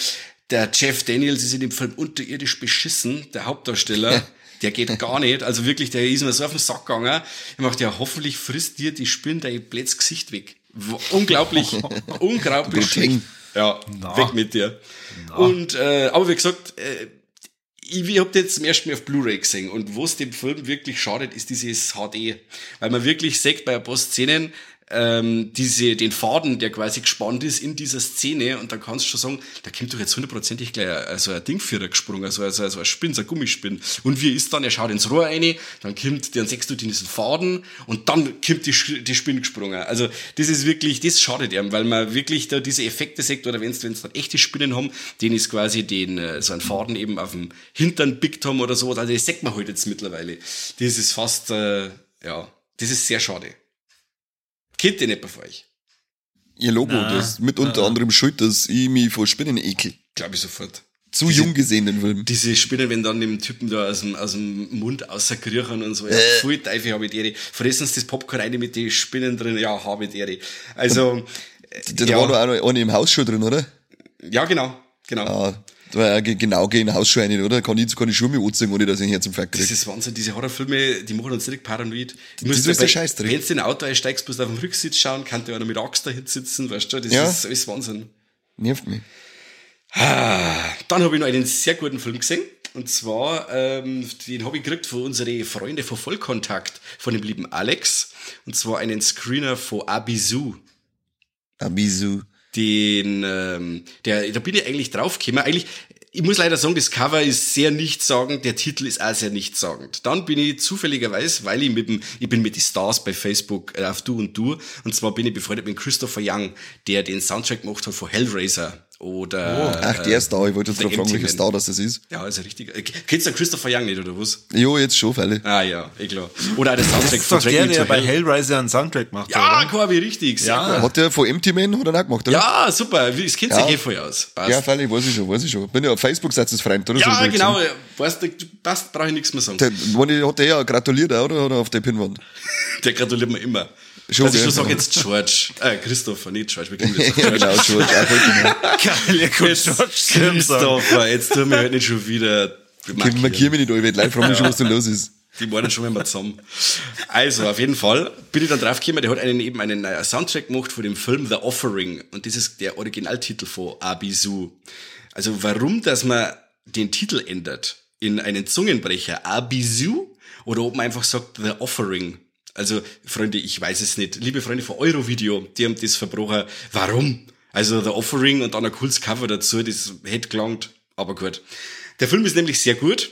Der Jeff Daniels ist in dem Film unterirdisch beschissen, der Hauptdarsteller. Der geht gar nicht. Also wirklich, der ist mir so auf den Sack gegangen. Er macht ja, hoffentlich frisst dir die Spinne dein blödes Gesicht weg. Unglaublich, unglaublich. Schlecht. Ja, Na. weg mit dir. Und, äh, aber wie gesagt, äh, ich, ich hab den jetzt zum ersten Mal auf Blu-ray gesehen und was dem Film wirklich schadet, ist dieses HD. Weil man wirklich sieht bei ein paar Szenen, ähm, diese, den Faden, der quasi gespannt ist in dieser Szene und dann kannst du schon sagen, da kommt doch jetzt hundertprozentig gleich so ein Dingführer gesprungen, so, so, so ein Spinn, so ein Gummispinn. Und wie ist dann, er schaut ins Rohr rein, dann kommt, dann sechst du diesen Faden und dann kommt die, die Spinn gesprungen. Also das ist wirklich, das schadet ihm, weil man wirklich da diese Effekte sagt, oder wenn es dann echte Spinnen haben, den ist quasi den, äh, so ein Faden eben auf dem Hintern bickt haben oder so, also das sagt man halt jetzt mittlerweile. Das ist fast, äh, ja, das ist sehr schade. Kennt ihr nicht bei euch? Ihr Logo, Na, das mit unter na. anderem schuld, dass ich mich vor Spinnen ekel. Glaube ich sofort. Zu Diese- jung gesehen, den Film. Diese Spinnen, wenn dann dem Typen da aus dem, aus dem Mund außerkriechen und so, ja, Äh. voll Teufel habe ich die Fressen sie das Popcorn rein mit den Spinnen drin, ja, habe ich die Also, Da ja. war noch eine, im Haus schon drin, oder? ja, genau, genau. Ah, ja ge- genau gegen Haus schon eine, oder? Kann ich keine Schuhe mehr anziehen, ohne dass ich einen Herzinfarkt Das kriege. ist Wahnsinn, diese Horrorfilme, die machen uns direkt paranoid. Du Das musst ist dabei- der Scheißdreck. Wenn du in ein Auto einsteigst, musst du auf dem Rücksitz schauen, kann der einer mit Axt dahin sitzen, weißt du, das Ja. ist alles Wahnsinn. Nervt mich. Dann habe ich noch einen sehr guten Film gesehen. Und zwar, ähm, den habe ich gekriegt von unsere Freunde von Vollkontakt, von dem lieben Alex. Und zwar einen Screener von Abisu. Abisu. Den, ähm, der, da bin ich eigentlich draufgekommen. Eigentlich, ich muss leider sagen, das Cover ist sehr nichtssagend, der Titel ist auch sehr nichtssagend. Dann bin ich zufälligerweise, weil ich mit dem, ich bin mit den Stars bei Facebook äh, auf Du und Du, und zwar bin ich befreundet mit Christopher Young, der den Soundtrack gemacht hat von Hellraiser oder Ach, der ist da. Ich wollte jetzt der gerade fragen, welcher Star das ist. ja, ist ein richtiger. Äh, Kennst du Christopher Young nicht, oder was? Jo, jetzt schon, Fälle. Ah ja, eh klar. Oder auch der Soundtrack Das von Drag der, der bei Hell. Hellraiser einen Soundtrack macht, Ja, oder? Corby, richtig. Ja. Hat der von Empty Man hat er auch gemacht, oder? Ja, super. Wie- Es kennt sich Ja. eh voll aus. Passt. Ja, Fälle, weiß ich schon, weiß ich schon. Bin ja auf Facebook, seid ihr Freund, oder? So Ja, ich genau. gesehen. Weißt du, passt, brauche ich nichts mehr sagen. Der, hat der ja gratuliert, auch, oder? Oder auf der Pinwand? Der gratuliert mir immer. Schon, also ich schon sage jetzt George. Äh, Christopher, nicht George. Wir kennen jetzt George. genau, George. Geil, ihr könnt Jetzt, George. Christopher, jetzt tun wir halt nicht schon wieder Ich markiere mich nicht, ich will live fragen, mich schon, was da los ist. Die waren schon immer zusammen. Also, auf jeden Fall bin ich dann draufgekommen, der hat einen, eben einen äh, Soundtrack gemacht von dem Film The Offering. Und das ist der Originaltitel von Abisu. Also, warum, dass man den Titel ändert in einen Zungenbrecher Abisu oder ob man einfach sagt The Offering. Also, Freunde, ich weiß es nicht. Liebe Freunde von Eurovideo, die haben das verbrochen. Warum? Also, The Offering und dann ein cooles Cover dazu, das hätte gelangt. Aber gut. Der Film ist nämlich sehr gut.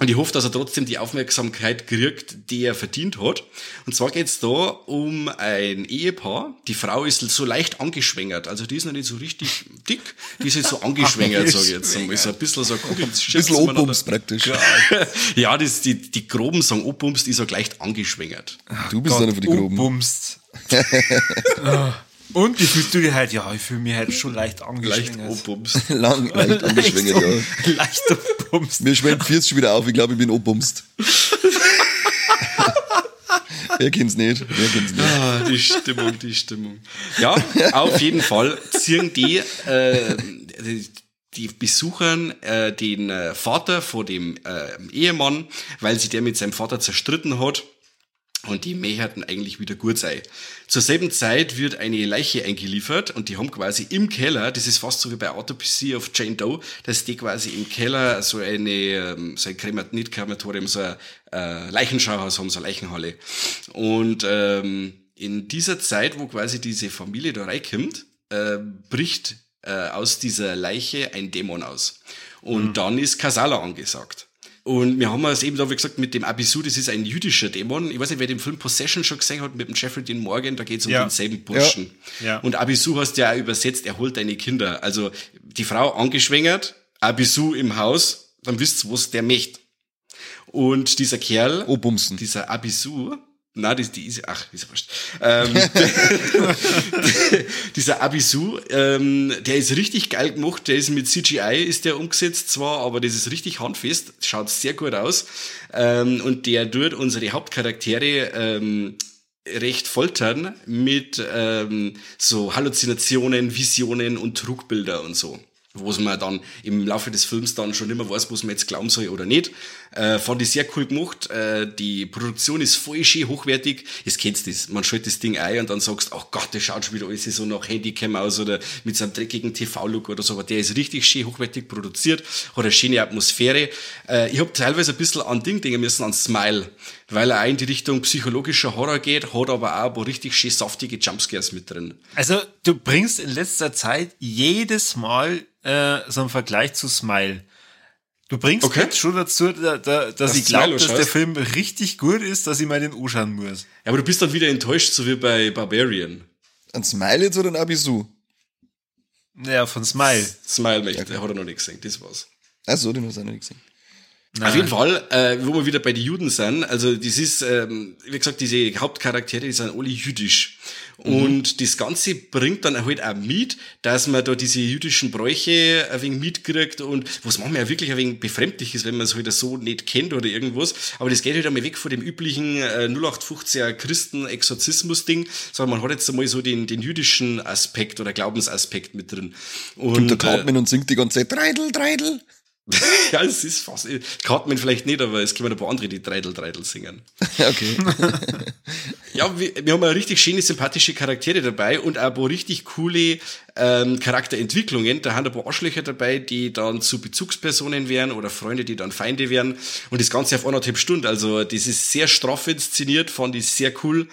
Und ich hoffe, dass er trotzdem die Aufmerksamkeit kriegt, die er verdient hat. Und zwar geht's da um ein Ehepaar. Die Frau ist so leicht angeschwängert. Also die ist noch nicht so richtig dick. Die ist jetzt so angeschwängert, sage ich jetzt einmal. So ein bisschen so ein Kugel. Ein bisschen praktisch. Ja, das, die, die Groben sagen Obums, die ist so leicht angeschwängert. Du bist einer von die Groben. Bumst. Und wie fühlst du dich halt? Ja, ich fühle mich halt schon leicht Leicht angeschwängert. Obums. Lang, leicht angeschwängert, ja. Leicht Bumst. Mir schwenkt First schon wieder auf, ich glaube, ich bin Obumst. Wer kennt's nicht? Wer kennt's nicht? Ah, die Stimmung, die Stimmung. Ja, auf jeden Fall ziehen die, äh, die, die besuchen äh, den äh, Vater von dem äh, Ehemann, weil sich der mit seinem Vater zerstritten hat. Und die möchten eigentlich wieder gut sein. Zur selben Zeit wird eine Leiche eingeliefert und die haben quasi im Keller, das ist fast so wie bei Autopsy of Jane Doe, dass die quasi im Keller so eine, ähm, so ein Kremat nicht Krematorium, so ein äh, Leichenschauhaus haben, so eine Leichenhalle. Und ähm, in dieser Zeit, wo quasi diese Familie da reinkommt, äh, bricht äh, aus dieser Leiche ein Dämon aus. Und dann ist Kasala angesagt. Und wir haben es eben da, wie gesagt, mit dem Abisu, das ist ein jüdischer Dämon. Ich weiß nicht, wer den Film Possession schon gesehen hat mit dem Jeffrey Dean Morgan, da geht es um Ja. denselben Burschen. Ja. Und Abisu hast du ja auch übersetzt, er holt deine Kinder. Also die Frau angeschwängert, Abisu im Haus, dann wisst ihr, was der möchte. Und dieser Kerl, Obumsen. dieser Abisu, na, die, die ist, ach, ist wurscht. Ähm, dieser Abisu, ähm, der ist richtig geil gemacht, der ist mit CGI, ist der umgesetzt zwar, aber das ist richtig handfest, schaut sehr gut aus. Ähm, und der tut unsere Hauptcharaktere ähm, recht foltern mit ähm, so Halluzinationen, Visionen und Trugbilder und so. wo man dann im Laufe des Films dann schon immer weiß, was man jetzt glauben soll oder nicht. Äh, fand ich sehr cool gemacht. Äh, die Produktion ist voll schön hochwertig. Jetzt kennst du das. Man schaltet das Ding ein und dann sagst, ach Gott, das schaut schon wieder alles so nach Handycam aus oder mit so einem dreckigen TV-Look oder so. Aber der ist richtig schön hochwertig produziert, hat eine schöne Atmosphäre. Äh, ich habe teilweise ein bisschen an Ding denken müssen, an Smile, weil er auch in die Richtung psychologischer Horror geht, hat aber auch ein paar richtig schön saftige Jumpscares mit drin. Also du bringst in letzter Zeit jedes Mal äh, so einen Vergleich zu Smile. Du bringst Okay. jetzt schon dazu, da, da, dass Dass ich glaube, dass der. Film richtig gut ist, dass ich mal den anschauen muss. Ja, aber du bist dann wieder enttäuscht, so wie bei Barbarian. Ein Smile jetzt oder ein Abisu? Ja, von Smile. Smile möchte, der hat er noch nicht gesehen, das war's. Achso, den hast du auch noch nicht gesehen. Auf jeden Fall, äh, wo wir wieder bei den Juden sind, also das ist, ähm, wie gesagt, diese Hauptcharaktere, die sind alle jüdisch. Und das Ganze bringt dann halt auch mit, dass man da diese jüdischen Bräuche ein wenig mitkriegt und was manchmal ja wirklich ein wenig befremdlich ist, wenn man es halt so nicht kennt oder irgendwas. Aber das geht halt einmal weg von dem üblichen äh, 0815er Christen-Exorzismus-Ding, sondern man hat jetzt einmal so den, den jüdischen Aspekt oder Glaubensaspekt mit drin. Und, der äh, Cartman und singt die ganze Zeit Dreidel, Dreidel. ja, es ist fast. Cartman vielleicht nicht, aber es gibt ein paar andere, die Dreidel Dreidel singen. Okay. Ja, wir, wir haben ja richtig schöne, sympathische Charaktere dabei und auch ein paar richtig coole ähm, Charakterentwicklungen. Da haben ein paar Arschlöcher dabei, die dann zu Bezugspersonen werden oder Freunde, die dann Feinde werden. Und das Ganze auf anderthalb Stunden. Also das ist sehr straff inszeniert, fand ich sehr cool.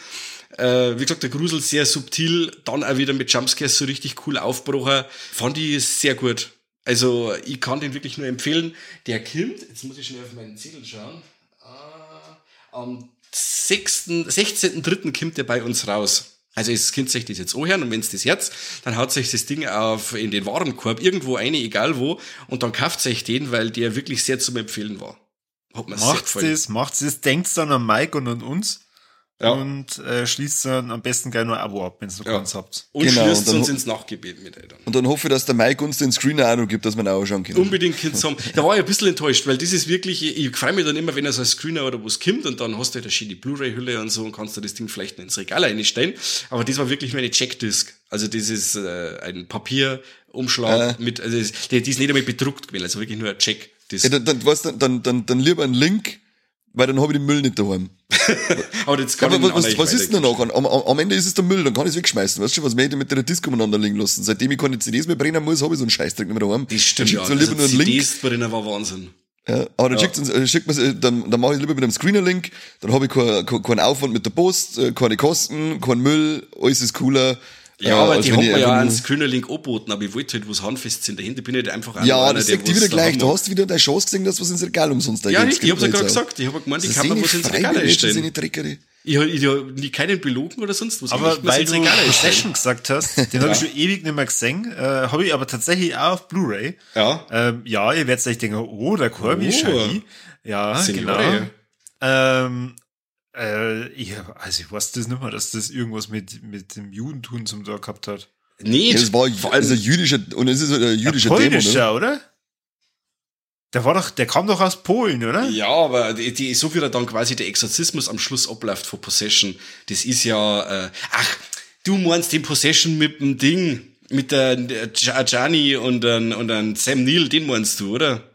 Äh, wie gesagt, der Grusel sehr subtil, dann auch wieder mit Jumpscares so richtig cool aufgebrochen. Fand ich sehr gut. Also ich kann den wirklich nur empfehlen. Der kommt, jetzt muss ich schnell auf meinen Zettel schauen. Ah, am 6., 16.3. kommt der bei uns raus. Also es könnt sich das jetzt anhören und wenn's das Herz, dann haut sich das Ding auf in den Warenkorb, irgendwo eine, egal wo, und dann kauft sich den, weil der wirklich sehr zum Empfehlen war. Hat Macht's das, macht's das, denkt's dann an Mike und an uns. Ja. Und äh, schließt dann am besten gleich noch ein Abo ab, wenn's noch Ja. keins habt. Und Genau, schließt und uns ins Nachgebet mit, Alter. Und dann hoffe ich, dass der Mike uns den Screener auch noch gibt, dass wir ihn auch schauen können. Unbedingt Kids haben. Da war ich ein bisschen enttäuscht, weil das ist wirklich, ich freue mich dann immer, wenn er so ein Screener oder was kommt und dann hast du halt eine schöne Blu-ray-Hülle und so und kannst du das Ding vielleicht noch ins Regal einstellen. Aber das war wirklich nur eine Checkdisk. Also das ist äh, ein Papierumschlag mit, also das, die, die ist nicht einmal bedruckt gewesen, also wirklich nur ein Checkdisk. Ja, dann, dann, weißt dann, dann, dann lieber einen Link, weil dann habe ich den Müll nicht daheim. Aber das Ja, kann aber ich was, was ist denn danach? Am, am, am Ende ist es der Müll, dann kann ich es wegschmeißen. Weißt du, was mir mit der Disco umeinander liegen lassen? Seitdem ich keine CDs mehr brennen muss, habe ich so einen Scheißdreck nicht mehr daheim. Das stimmt, ja. schickt mir lieber Also nur einen Link. CDs drinnen war Wahnsinn. Ja, aber dann schickt, uns, äh, schickt man's, äh, dann, dann mache ich lieber mit einem Screener-Link, dann habe ich keinen kein, keinen Aufwand mit der Post, äh, keine Kosten, kein Müll, alles ist cooler. Ja, äh, aber als die ich mir ja nur- Screener-Link angeboten, aber ich wollte halt was Handfestes in dahinter. Bin ich halt einfach Ja, einer, das der sagt die wieder gleich. Du hast wieder deine Chance gesehen, dass was ins Regal umsonst da Ja, richtig, ich hab's ja gerade gesagt. Ich habe gemeint, ich kann sind mir die was ins Regal das sind einstellen. Ich, ich, ich hab nie keinen belogen oder sonst was. Ich Aber weil du. Possession gesagt hast, den habe ich schon ewig nicht mehr gesehen, äh, habe ich aber tatsächlich auch auf Blu-ray. Ja. Ähm, ja, ihr werdet euch denken, oh, der Corby, Oh. Shaggy. Ja, Signore. genau. Ähm, äh, ich, also ich weiß das nicht mehr, dass das irgendwas mit, mit dem Judentum zum Tag gehabt hat. Ja, das war vor also allem, ein jüdischer, und es ist ein jüdischer ja, Dämon, polnischer, oder? Der war doch, der kam doch aus Polen, oder? ja, aber die, die, so wie er dann quasi der Exorzismus am Schluss abläuft von Possession, das ist ja, äh, ach, du meinst den Possession mit dem Ding, mit der, der Gianni und dann und dann Sam Neill, den meinst du, oder?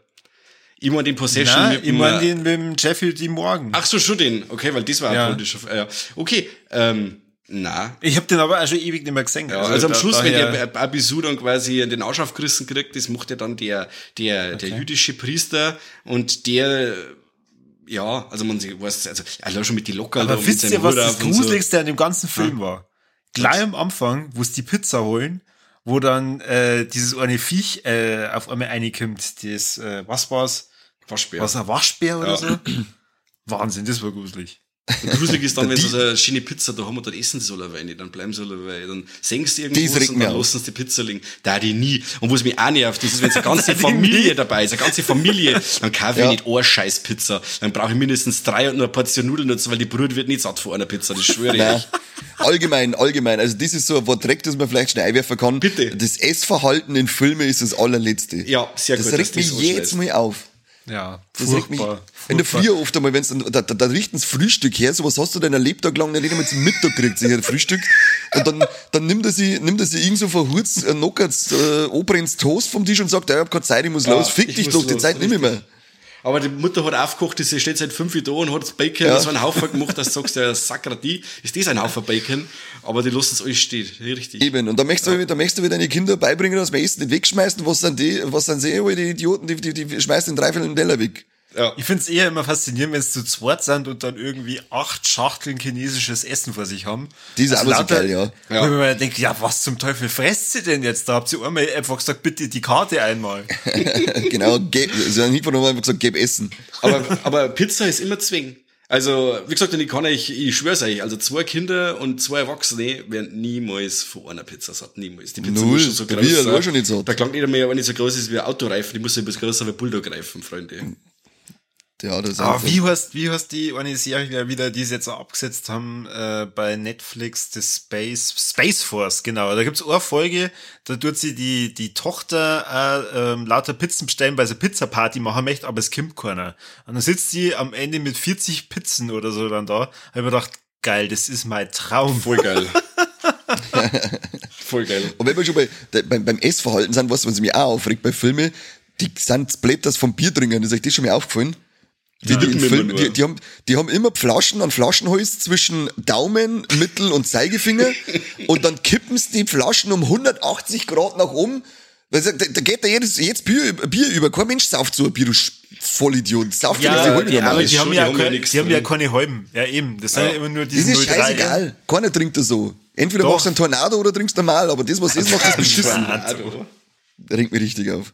Ich mein den Possession Nein, mit ich dem, den mit dem Jeffrey D. Morgan. Ach so, schon den. Okay, weil das war Ja. ein polnischer. äh, Ja. Okay, ähm, na, Ich habe den aber auch schon ewig nicht mehr gesehen. Ja, also, am da- Schluss, wenn der Abisu dann quasi den Arsch aufgerissen kriegt, das macht ja dann der, der, der jüdische Priester und der, ja, also man weiß, also, allein schon mit die Locker Aber wisst ihr, was das und so. Gruseligste an dem ganzen Film war? Gleich am Anfang, wo es die Pizza holen, wo dann äh, dieses eine Viech äh, auf einmal reinkommt, das, äh, was war's? Waschbär. Was, ein Waschbär oder Ja. so? Wahnsinn, das war gruselig. Und gruselig ist dann, wenn sie so eine schöne Pizza da haben und dann essen sie so eine nicht, dann bleiben sie alle, dann senkst du Das irgendwas und dann lassen sie die Pizza liegen. Da die nie. Und was mich auch nervt, das ist, wenn eine ganze Familie dabei ist, eine ganze Familie, dann kaufe ich Ja. nicht eine scheiß Pizza. Dann brauche ich mindestens drei und noch eine Portion Nudeln dazu, weil die Brut wird nicht satt von einer Pizza, das schwöre ich. Allgemein, allgemein. Also das ist so ein direkt, das man vielleicht schnell einwerfen kann. Bitte. Das Essverhalten in Filmen ist das allerletzte. Ja, sehr das gut, dass regt mich das jedes. Mal auf. Ja, Das regt mich, furchtbar. in der furchtbar. Früh oft einmal, wenn's, dann- da, da, da richten's Frühstück her, sowas hast du deinen Lebtag lang nicht einmal zum Mittag gekriegt, sich ein Frühstück. Und dann, dann nimmt er sie, nimmt er sie irgend so verhurzt, äh, knockert's, äh, Obrens Toast vom Tisch und sagt, ja, ich hab keine Zeit, ich muss los, fick ich dich doch, die Zeit nimm ich mehr. Aber die Mutter hat aufgekocht, sie steht seit fünf Jahren da und hat das Bacon, Ja. so einen Haufen gemacht, dass du sagst, ja, Sakrati, ist das ein Haufen Bacon? Aber die lassen es alles stehen, richtig. Eben, und da möchtest du, da möchtest du wieder deine Kinder beibringen, dass man Essen nicht wegschmeißen, was sind die, was sind sie, die Idioten, die, die, die schmeißen den Dreiviertel den Teller weg. Ja. Ich find's eher immer faszinierend, wenn sie zu zweit sind und dann irgendwie acht Schachteln chinesisches Essen vor sich haben. Die ist auch so geil, ja. Ja. Wo ich mir denke, ja, was zum Teufel fresst sie denn jetzt? Da habt ihr einmal einfach gesagt, bitte die Karte einmal. genau, ge- sie haben und haben einfach gesagt, gib Essen. Aber, aber Pizza ist immer Zwing. Also, wie gesagt, ich kann euch, ich schwör's euch, also zwei Kinder und zwei Erwachsene werden niemals von einer Pizza satt. Niemals. Die Pizza Null. muss schon so groß sein. war schon nicht satt. Da klangt nicht mehr, wenn die so groß ist wie ein Autoreifen, die muss ja bis größer wie Bulldog-Reifen, Freunde. Ja, das ist Aber einfach- wie heißt, wie heißt die eine Serie wieder, die sie jetzt auch abgesetzt haben äh, bei Netflix, das Space, Space Force, genau. Da gibt's eine Folge, da tut sie die, die Tochter äh, ähm, lauter Pizzen bestellen, weil sie Pizza-Party machen möchte, aber es kommt keiner. Und dann sitzt sie am Ende mit 40 Pizzen oder so dann da. Hab ich mir gedacht, geil, das ist mein Traum. Voll geil. Voll geil. Und wenn wir schon bei, beim, beim Essverhalten sind, was, was mich auch aufregt bei Filmen, die sind Blätters vom Bier trinken. Ist euch das schon mal aufgefallen? Die, Nippen Filmen, immer die, die, haben, die haben immer Flaschen an Flaschenhals zwischen Daumen, Mittel und Zeigefinger und dann kippen sie die Flaschen um 180 Grad nach oben. Da, da geht da jedes, jetzt Bier, Bier über. Kein Mensch sauft so ein Bier, du Vollidiot. Sauft ja, Ja, die halbe die, normal. aber ist die haben die ja, haben ja keine, nichts die haben ja keine halben. Ja, eben. Das sind ja immer nur Das diese ist 03. scheißegal. Keiner trinkt das so. Entweder Doch. machst du einen Tornado oder trinkst normal, aber das, was ist, macht das beschissen. Also, Regt mich richtig auf.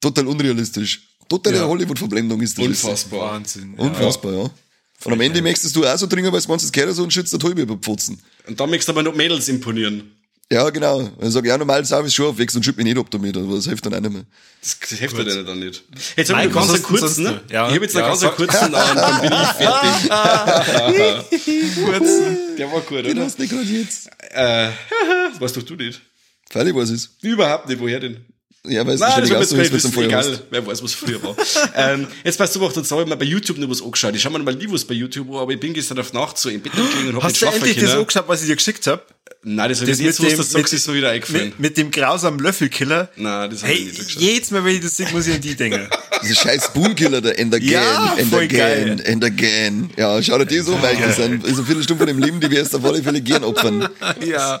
Total unrealistisch. Totale Ja. Hollywood-Verblendung ist das. unfassbar. Wahnsinn. Unfassbar, ja. Und am Ende möchtest du auch so trinken, weil du meinst, das gehört so und schützt der Täube über Pfotzen. Und dann möchtest du aber noch Mädels imponieren. Ja, genau. Dann sag ich, ja, normal sauf ich schon auf, weg, und schütt mich nicht ab damit, aber das hilft dann auch nicht mehr. Das, das hilft dir dann dann nicht. Jetzt habe Nein, ich ganz einen denn kurzen, ne? Ja. Ich habe jetzt noch Ja, ganz einen sag- kurzen und dann bin ich fertig. Der war gut, Den oder? hast du nicht gerade jetzt. Äh, das weißt doch du nicht. Freilich was ist. Überhaupt nicht, woher denn? Ja, weil es Nein, das wird jetzt so ist, wissen. Feuer hast. Egal, wer weiß, was früher war. ähm, jetzt weißt du, was und zwar hab ich mir bei YouTube noch was angeschaut. Ich schau mir mal nie was bei YouTube an, aber ich bin gestern auf Nacht so im Bett gelegen und hab Hast du endlich das angeschaut, was ich dir geschickt habe? Nein, das habe ich Das jetzt, dem- du sagst, ist mir wieder eingefallen. Mit, mit dem grausamen Löffelkiller. Nein, das habe ich Hey, nicht angeschaut. jedes Mal, wenn ich das sehe, muss ich an die denken. Dieser scheiß Spoonkiller, der and again, Ja, voll again, geil. and again. Ja, schau dir das so, Mike. Das sind- ist eine Viertelstunde von dem Leben, die wir erst auf alle Fälle gern opfern. ja.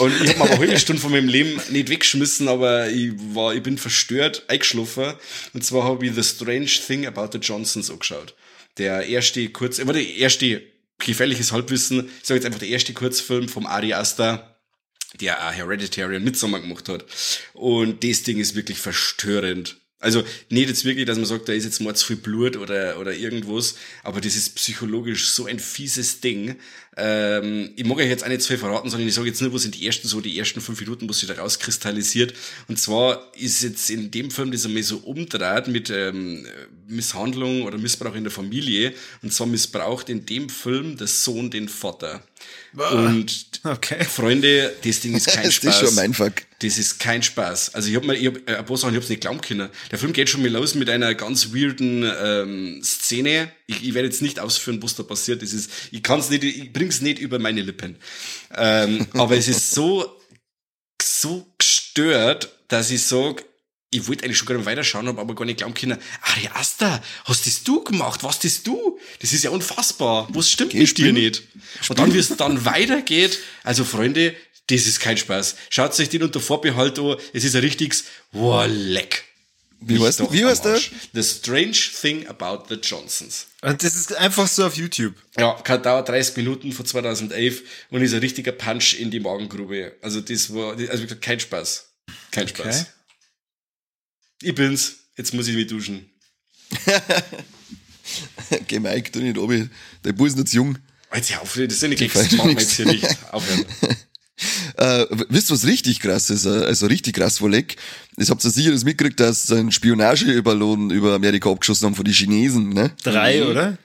Und ich habe mir aber eine halbe Stunde von meinem Leben nicht weggeschmissen, aber ich war, ich bin verstört, eingeschlafen. Und zwar habe ich The Strange Thing About the Johnsons angeschaut. Der erste Kurz, warte, der erste gefährliches Halbwissen, ich sage jetzt einfach der erste Kurzfilm vom Ari Aster, der auch Hereditary und Midsommar gemacht hat. Und das Ding ist wirklich verstörend. Also nicht jetzt wirklich, dass man sagt, da ist jetzt mal zu viel Blut oder, oder irgendwas, aber das ist psychologisch so ein fieses Ding. Ähm, ich mag euch jetzt auch nicht zu viel verraten, sondern ich sage jetzt nur, was sind die ersten, so die ersten fünf Minuten, was sich da rauskristallisiert. Und zwar ist jetzt in dem Film das einmal so umdreht mit ähm, Misshandlung oder Missbrauch in der Familie. Und zwar missbraucht in dem Film der Sohn den Vater. Und Okay. Freunde, das Ding ist kein Das Spaß. ist schon mein Fuck. Das ist kein Spaß. Also ich habe mir, ich hab, äh, ein paar Sachen, ich hab's nicht glauben können. Der Film geht schon mal los mit einer ganz weirden ähm, Szene. Ich, ich werde jetzt nicht ausführen, was da passiert. Das ist, ich kann's nicht, ich bring's nicht über meine Lippen. Ähm, aber es ist so, so gestört, dass ich sag, ich wollte eigentlich schon nicht weiterschauen, habe aber gar nicht glauben können, Ari Asta, hast das du gemacht? Was das du? Das ist ja unfassbar. Was stimmt Geh mit dir nicht? Und dann, wie es dann weitergeht, also Freunde, das ist kein Spaß. Schaut euch den unter Vorbehalt an, es ist ein richtiges, wow, leck. Wie doch wie? Arsch. The Strange Thing About the Johnsons. Und das ist einfach so auf YouTube. Ja, kann dauert 30 Minuten von 2011 und ist ein richtiger Punch in die Magengrube. Also das war, also wie gesagt, kein Spaß. Kein Spaß. Okay. Ich bin's. Jetzt muss ich mich duschen. Geh Mike, tu nicht obi. Der Bus ist noch zu jung. Jetzt hör auf, das sind die Gags, das machen wir jetzt hier nicht. Aufhören. Äh, wisst ihr, was richtig krass ist? Äh, Also richtig krass, Wolleck. Das habt ihr sicher das mitgekriegt, dass sie einen Spionageballon über Amerika abgeschossen haben von den Chinesen, ne? Drei, oder?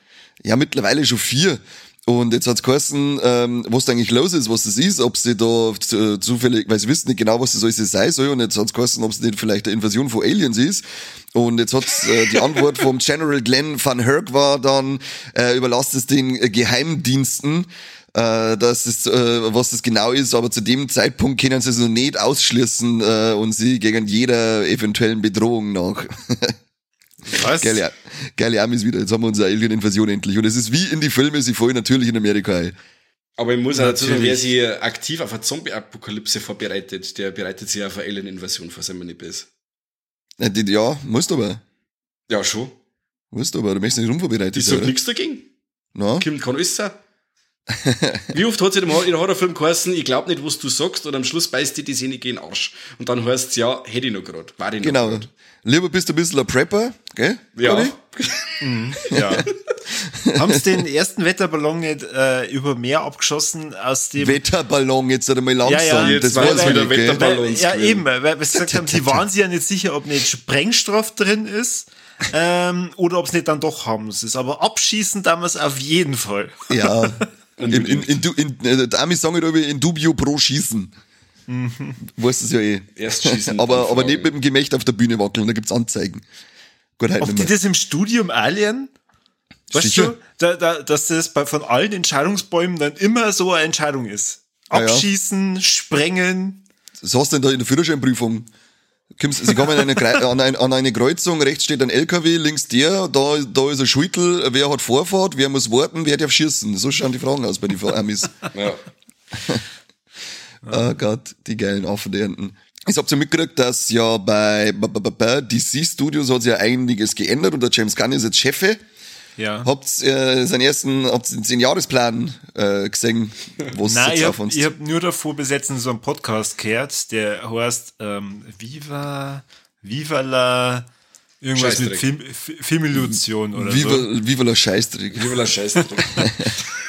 Ja, mittlerweile schon vier. Und jetzt hat's geheißen, ähm, was da eigentlich los ist, was das ist, ob sie da zu- zufällig, weil sie wissen nicht genau, was das alles sein soll. Und jetzt hat's geheißen, ob es nicht vielleicht eine Invasion von Aliens ist. Und jetzt hat's äh, die Antwort vom General Glenn van Herk war dann, äh, überlasst es den äh, Geheimdiensten, äh, dass es, äh, was das genau ist, aber zu dem Zeitpunkt können sie es noch nicht ausschließen äh, und sie gegen jeder eventuellen Bedrohung nach. Was? Geile, geile Amis wieder. Jetzt haben wir unsere Alien-Invasion endlich. Und es ist wie in die Filme, sie fallen natürlich in Amerika ein. Aber ich muss auch dazu sagen, wer sich aktiv auf eine Zombie-Apokalypse vorbereitet, der bereitet sich auf eine Alien-Invasion vor, nicht ist. Äh, Ja, musst aber. Ja, schon. Musst aber, du möchtest nicht rumvorbereitet Ich sag nichts dagegen. Na? Kim kann alles sein. Wie oft hat es in einem Hor- in einem Horrorfilm geheißen, ich glaub nicht, was du sagst, und am Schluss beißt dir die Sehnige in den Arsch. Und dann heißt ja, hätte ich noch grad, war ich noch Genau. grad. Lieber bist du ein bisschen ein Prepper, gell? Ja. Ja. Haben sie den ersten Wetterballon nicht äh, über Meer abgeschossen aus dem Wetterballon, jetzt einmal langsam. Ja, ja, jetzt das war es wieder? Wetterballon. Ja, eben, weil, weil sie gesagt haben, die waren sich ja nicht sicher, ob nicht Sprengstoff drin ist ähm, oder ob es nicht dann doch harmlos ist. Aber abschießen damals auf jeden Fall. Ja. In, in, in, du- in, die Amis sagen immer in dubio pro schießen. Weißt du es ja eh. Erst schießen, aber, aber nicht mit dem Gemächt auf der Bühne wackeln, da gibt's Anzeigen. Gut, halt Ob die das im Studium Alien? Weißt Sicher. du, da, da, dass das bei, von allen Entscheidungsbäumen dann immer so eine Entscheidung ist. Ah, ja. Abschießen, sprengen. Was hast du denn da in der Führerscheinprüfung? Kommst, sie kommen an eine, an, ein, an eine Kreuzung, rechts steht ein LKW, links der, da, da ist ein Schüttel, wer hat Vorfahrt, wer muss warten, wer darf schießen? So schauen die Fragen aus bei den Amis. Ja. Oh Gott, die geilen Affen, die Enten. Ich habt ihr mitgekriegt, dass ja bei DC Studios hat sich ja einiges geändert und der James Gunn ist jetzt Chefe. Ja. Habt äh, seinen ersten, habt den zehn Jahresplan äh, gesehen, was Nein, jetzt ich auf habe uns hab nur davor bis jetzt in so einem Podcast gehört, der heißt ähm, Viva, Viva la irgendwas mit. Film, Fi- Filmillusion oder Viva, so. Viva la Scheißdreck. Ich will ein Scheiß.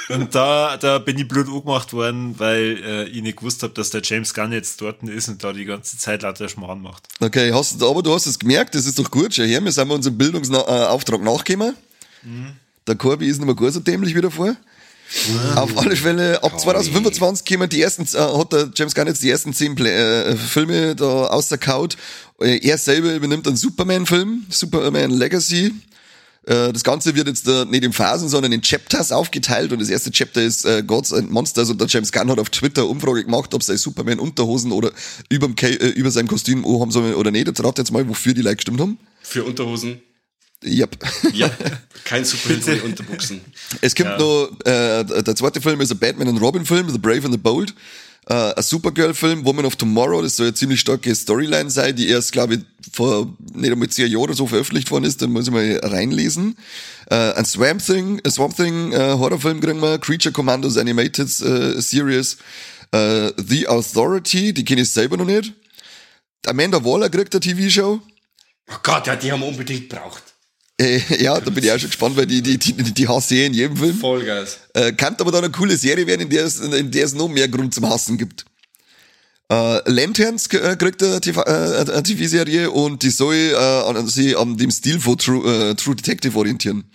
Und da, da bin ich blöd angemacht worden, weil äh, ich nicht gewusst habe, dass der James Gunn jetzt dort ist und da die ganze Zeit lauter Schmarrn macht. Okay, hast du, aber du hast es gemerkt, das ist doch gut, schau her, wir sind unserem Bildungsauftrag nachgekommen. Der Corby ist nicht mehr gar so dämlich wie davor. Auf alle Fälle, ab 2025 kommen die ersten, äh, hat der James Gunn jetzt die ersten zehn Play äh, Filme da auserkaut. Äh, Er selber übernimmt einen Superman-Film, Superman Legacy. Äh, Das Ganze wird jetzt äh, nicht in Phasen, sondern in Chapters aufgeteilt und das erste Chapter ist äh, Gods and Monsters und der James Gunn hat auf Twitter Umfrage gemacht, ob sei Superman Unterhosen oder überm äh, über sein Kostüm oh, haben sollen oder nicht. Jetzt rat jetzt mal, wofür die Leute gestimmt haben. Für Unterhosen. Yep. Ja. Kein Superheld ohne Unterbuchsen. Es gibt noch, äh, der zweite Film ist ein Batman und Robin Film, The Brave and the Bold. Äh, ein Supergirl-Film, Woman of Tomorrow, das soll eine ziemlich starke Storyline sein, die erst, glaube ich, vor nicht einmal zehn Jahren oder so veröffentlicht worden ist, dann muss ich mal reinlesen. Äh, ein Swamp Thing, ein Swamp Thing äh, Horrorfilm kriegen wir, Creature Commandos Animated äh, Series, äh, The Authority, die kenne ich selber noch nicht. Amanda Waller kriegt eine TV-Show. Oh Gott, ja, die haben wir unbedingt braucht. Äh, ja, da bin ich auch schon gespannt, weil die, die, die, die hasse ich in jedem Film. Vollgas. Äh, kann aber dann eine coole Serie werden, in der es, in der es noch mehr Grund zum Hassen gibt. Äh, Lanterns äh, kriegt eine TV äh, TV-Serie und die soll äh, an, sich an dem Stil von True, äh, True Detective orientieren.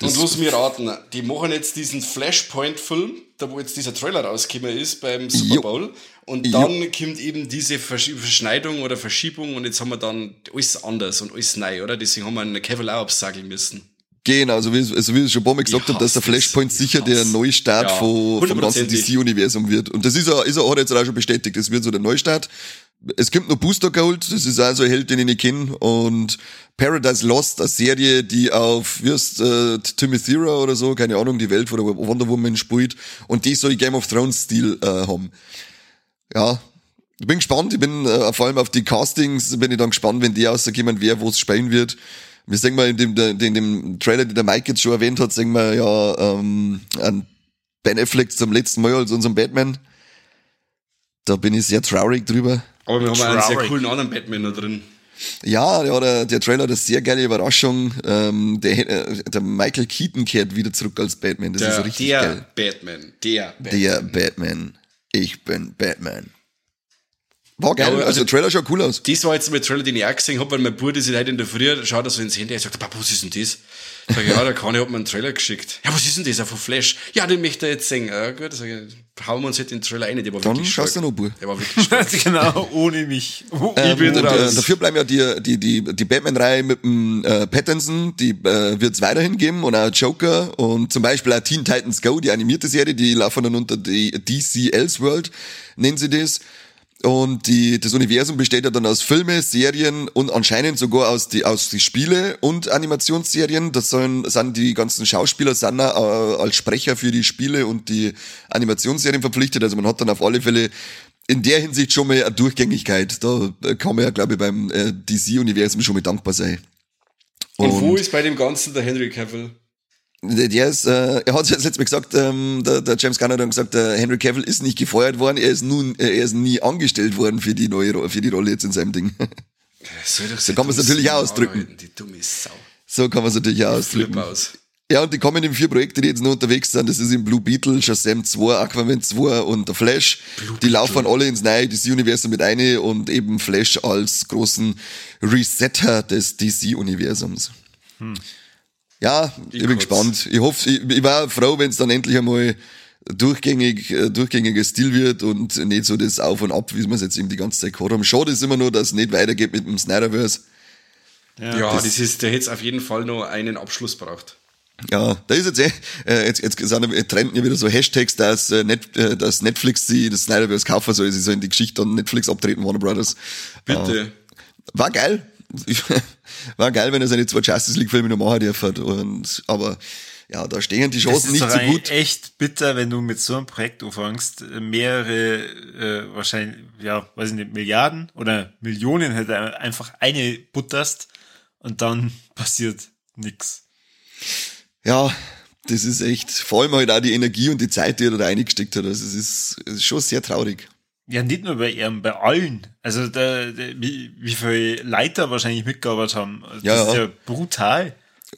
Und lass mir raten, die machen jetzt diesen Flashpoint-Film, da wo jetzt dieser Trailer rausgekommen ist beim Super Jo. Bowl. Und Jo. dann kommt eben diese Versch Verschneidung oder Verschiebung und jetzt haben wir dann alles anders und alles neu, oder? Deswegen haben wir einen Kevin auch absageln müssen. Genau, also wie, also wie ich schon ein paar Mal gesagt habe, dass der das. Flashpoint Ich sicher der. Neustart Ja, von, vom ganzen. DC-Universum wird. Und das ist er, ist er auch jetzt auch schon bestätigt. Das wird so der Neustart. Es gibt noch Booster Gold, das ist also ein Held, den ich nicht kenne. Und Paradise Lost, eine Serie, die auf, heißt, äh, Themyscira oder so, keine Ahnung, die Welt, wo der Wonder Woman spielt. Und die soll Game of Thrones-Stil äh, haben. Ja, ich bin gespannt. Ich bin äh, vor allem auf die Castings, bin ich dann gespannt, wenn die rauskommen, wer wo es spielen wird. Wir sehen mal in dem, in dem Trailer, den der Mike jetzt schon erwähnt hat, sehen wir ja ähm, an Ben Affleck zum letzten Mal als unserem Batman. Da bin ich sehr traurig drüber. Aber wir haben auch einen sehr Traurig. coolen anderen Batman noch drin. Ja, ja der, der Trailer hat eine sehr geile Überraschung. Ähm, der, äh, der Michael Keaton kehrt wieder zurück als Batman. Das Der, ist richtig der geil. Batman. Der Batman. Der Batman. Ich bin Batman. War geil, Ja, also, also- der Trailer schaut cool aus. Das war jetzt mal Trailer, den ich auch gesehen habe, weil mein Bruder sich heute in der Früh schaut er so ins Handy, er sagt, Papa, was ist denn das? Sag ich, ja, der Kani hat mir einen Trailer geschickt. Ja, was ist denn das? Auf Flash? Ja, den möchte er jetzt sehen. Ja, gut, sag ich, hauen wir uns halt den Trailer rein, der war Dann wirklich schaust stark. du noch, Bur. Der war wirklich stark. genau, ohne mich. Oh, Ähm, bin und, äh, raus. dafür bleiben ja die, die, die, die Batman-Reihe mit dem äh, Pattinson, die äh, wird es weiterhin geben und auch Joker und zum Beispiel auch Teen Titans Go, die animierte Serie, die laufen dann unter die DC Elseworld, nennen sie das. Und die, das Universum besteht ja dann aus Filme, Serien und anscheinend sogar aus die, aus die Spiele und Animationsserien. Das sollen, sind die ganzen Schauspieler sind äh, als Sprecher für die Spiele und die Animationsserien verpflichtet. Also man hat dann auf alle Fälle in der Hinsicht schon mal eine Durchgängigkeit. Da kann man ja, glaube ich, beim äh, DC-Universum schon mal dankbar sein. Und wo ist bei dem Ganzen der Henry Cavill? Der ist, äh, er hat jetzt letztes Mal gesagt, ähm, der, der James Gunn hat dann gesagt, der Henry Cavill ist nicht gefeuert worden, er ist nun, äh, er ist nie angestellt worden für die neue, Ro- für die Rolle jetzt in seinem Ding. Doch So kann man's natürlich auch ausdrücken. Die dumme Sau. so kann man es natürlich auch ausdrücken. aus. Ja, und die kommenden vier Projekte, die jetzt noch unterwegs sind, das ist im Blue Beetle, Shazam 2, Aquaman 2 und der Flash. die laufen alle ins neue DC-Universum mit ein und eben Flash als großen Resetter des DC-Universums. Ja, ich, bin kotz. gespannt. Ich hoffe, ich, ich war froh, wenn es dann endlich einmal durchgängig, äh, durchgängiger Stil wird und nicht so das Auf und Ab, wie wir es jetzt eben die ganze Zeit gehabt haben. Schade ist immer nur, dass es nicht weitergeht mit dem Snyderverse. Ja, das, ist, der hätte auf jeden Fall noch einen Abschluss braucht. Ja, da ist jetzt eh, äh, jetzt, jetzt sind ja- trenden ja wieder so Hashtags, dass, äh, Net, äh, dass Netflix sie das Snyderverse kaufen soll. Sie sollen die Geschichte an Netflix abtreten, Warner Brothers. Bitte. War geil. War geil, wenn er seine zwei Justice League Filme noch machen dürfen. Und, aber, ja, da stehen die Chancen nicht so gut. echt bitter, wenn du mit so einem Projekt anfängst, mehrere, äh, wahrscheinlich, ja, weiß ich nicht, Milliarden oder Millionen halt einfach eine butterst und dann passiert nix. Ja, das ist echt, vor allem halt auch die Energie und die Zeit, die er da reingesteckt hat. Also, es ist, es ist schon sehr traurig. Ja, nicht nur bei ihm, bei allen. Also, da, da, wie, wie viele Leiter wahrscheinlich mitgearbeitet haben. Das Ja, ist ja. ja brutal.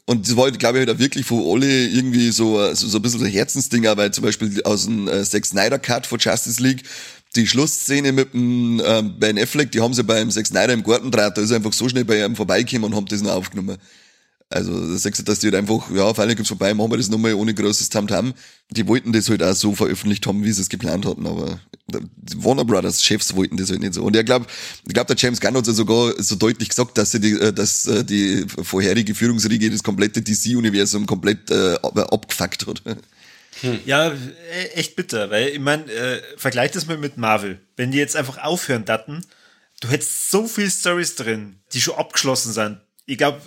Und das war, glaube ich, halt auch wirklich von alle irgendwie so, so, so ein bisschen so Herzensding, weil zum Beispiel aus dem äh, Zack Snyder Cut von Justice League, die Schlussszene mit dem ähm, Ben Affleck, die haben sie beim Zack Snyder im Garten draht, da ist er einfach so schnell bei ihm vorbeigekommen und haben das noch aufgenommen. Also, sagst du, dass die halt einfach, ja, auf einmal kommt's vorbei, machen wir das nochmal ohne großes Tamtam. Die wollten das halt auch so veröffentlicht haben, wie sie es geplant hatten, aber Warner Brothers Chefs wollten das halt nicht so. Und ich glaube, ich glaube, der James Gunn hat sogar so deutlich gesagt, dass sie die, äh, dass äh, die vorherige Führungsriege das komplette DC-Universum komplett äh, ab- abgefuckt hat. Ja, e- echt bitter, weil ich meine, äh, vergleich das mal mit Marvel. Wenn die jetzt einfach aufhören datten, du hättest so viel Stories drin, die schon abgeschlossen sind. Ich glaube,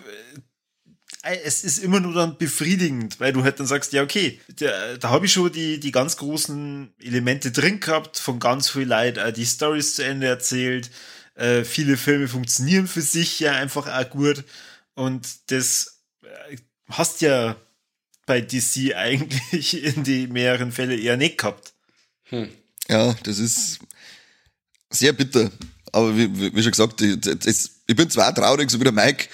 es ist immer nur dann befriedigend, weil du halt dann sagst, ja, okay, da, da habe ich schon die, die ganz großen Elemente drin gehabt, von ganz viel Leid, äh, die Stories zu Ende erzählt. Äh, viele Filme funktionieren für sich ja einfach auch gut. Und das äh, hast ja bei DC eigentlich in die mehreren Fälle eher nicht gehabt. Ja, das ist sehr bitter. Aber wie, wie schon gesagt, das, ich bin zwar traurig, so wie der Mike,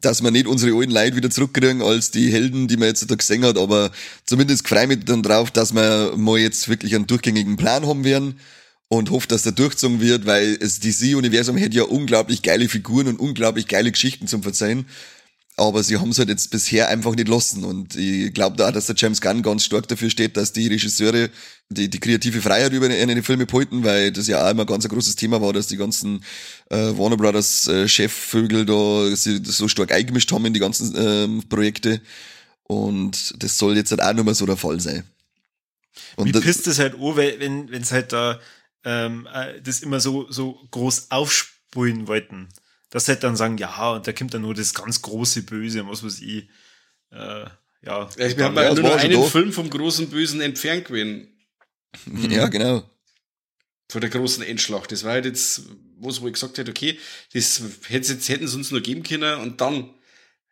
dass wir nicht unsere alten Leute wieder zurückkriegen als die Helden, die man jetzt da gesehen hat, aber zumindest freue ich mich dann drauf, dass wir mal jetzt wirklich einen durchgängigen Plan haben werden und hoffe, dass der durchgezogen wird, weil das DC-Universum hätte ja unglaublich geile Figuren und unglaublich geile Geschichten zum Verzeihen. Aber sie haben es halt jetzt bisher einfach nicht lassen. Und ich glaube da, auch, dass der James Gunn ganz stark dafür steht, dass die Regisseure die, die kreative Freiheit über in den Filme behalten, weil das ja auch immer ganz ein großes Thema war, dass die ganzen äh, Warner Brothers äh, Chefvögel da sie das so stark eingemischt haben in die ganzen ähm, Projekte. Und das soll jetzt halt auch nicht mehr so der Fall sein. Und Wie das- pisst es halt an, weil- wenn wenn es halt da ähm, äh, das immer so so groß aufspulen wollten. Dass sie halt dann sagen, ja, und da kommt dann nur das ganz große Böse, und was weiß ich. Äh, ja. Wir haben Ja, ja, das nur einen da. Film vom großen Bösen entfernt gewesen. ja, genau. Von der großen Endschlacht. Das war halt jetzt, wo es wohl gesagt hat, okay, das hätte jetzt, hätten sie uns nur geben können und dann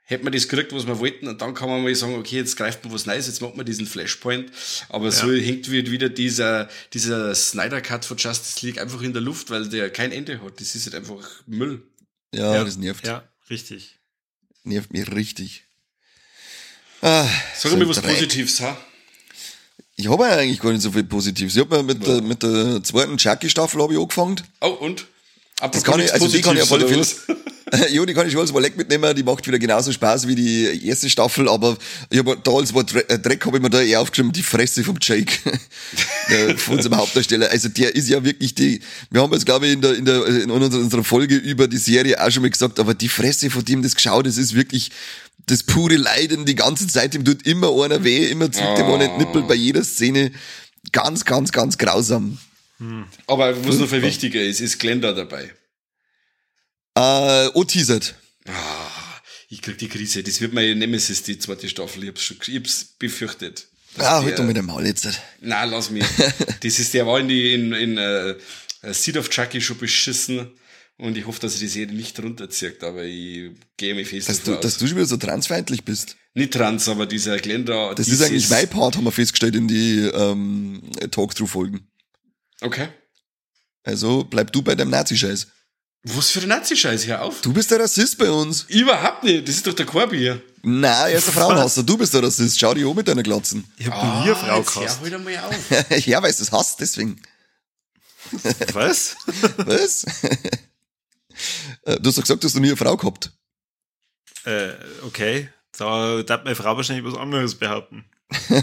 hätten wir das gekriegt, was wir wollten und dann kann man mal sagen, okay, jetzt greift man was Neues, jetzt macht man diesen Flashpoint. Aber so hängt wird wieder dieser, dieser Snyder Cut von Justice League einfach in der Luft, weil der kein Ende hat. Das ist halt einfach Müll. Ja, das nervt. Ja, richtig. Nervt mich richtig. Ah, Sag so mir was Dreck. Positives, ha? Ich habe eigentlich gar nicht so viel Positives. Ich habe mit, der, mit der zweiten Chucky-Staffel angefangen. Oh, und? das kann ich, also die kann ich auf alle Fälle? ja, die kann ich schon als Leck mitnehmen, die macht wieder genauso Spaß wie die erste Staffel, aber ich hab da als Wort äh, Dreck habe ich mir da eher aufgeschrieben, die Fresse vom Jake, von unserem Hauptdarsteller. Also der ist ja wirklich die, wir haben jetzt glaube ich in der, in der, in unserer, Folge über die Serie auch schon mal gesagt, aber die Fresse von dem das geschaut, das ist wirklich das pure Leiden die ganze Zeit, ihm tut immer einer weh, immer zieht dem einer den Nippel bei jeder Szene. Ganz, ganz, ganz grausam. Aber was noch viel wichtiger ist, ist Glenn da dabei. Äh, oh, teasert. Ah, ich krieg die Krise. Das wird meine Nemesis, die zweite Staffel. Ich hab's, schon, ich hab's befürchtet. Ah, halt doch mit dem Maul jetzt. Nein, lass mich. das ist, der war in die, in, in, äh, Seed of Chucky schon beschissen. Und ich hoffe, dass er die Serie nicht runterzieht, aber ich gehe mir fest Dass du, dass du schon wieder so transfeindlich bist. Nicht trans, aber dieser Glenn da. Das ist eigentlich mein Part, haben wir festgestellt in die ähm, Talkthrough-Folgen. Okay. Also bleib du bei deinem Nazi-Scheiß. Was für ein Nazi-Scheiß, hör auf. Du bist der Rassist bei uns. Überhaupt nicht, das ist doch der Korbi hier. Na, er ist ein Frauenhasser. Du bist der Rassist. Schau dich um mit deiner Glatzen. Ich hab noch nie eine Frau Ah, jetzt hör gehasst. halt einmal auf. ja, weil du es hast, deswegen. Was? Was? Äh, du hast doch gesagt, du hast noch nie eine Frau gehabt. äh, okay. Da darf meine Frau wahrscheinlich was anderes behaupten.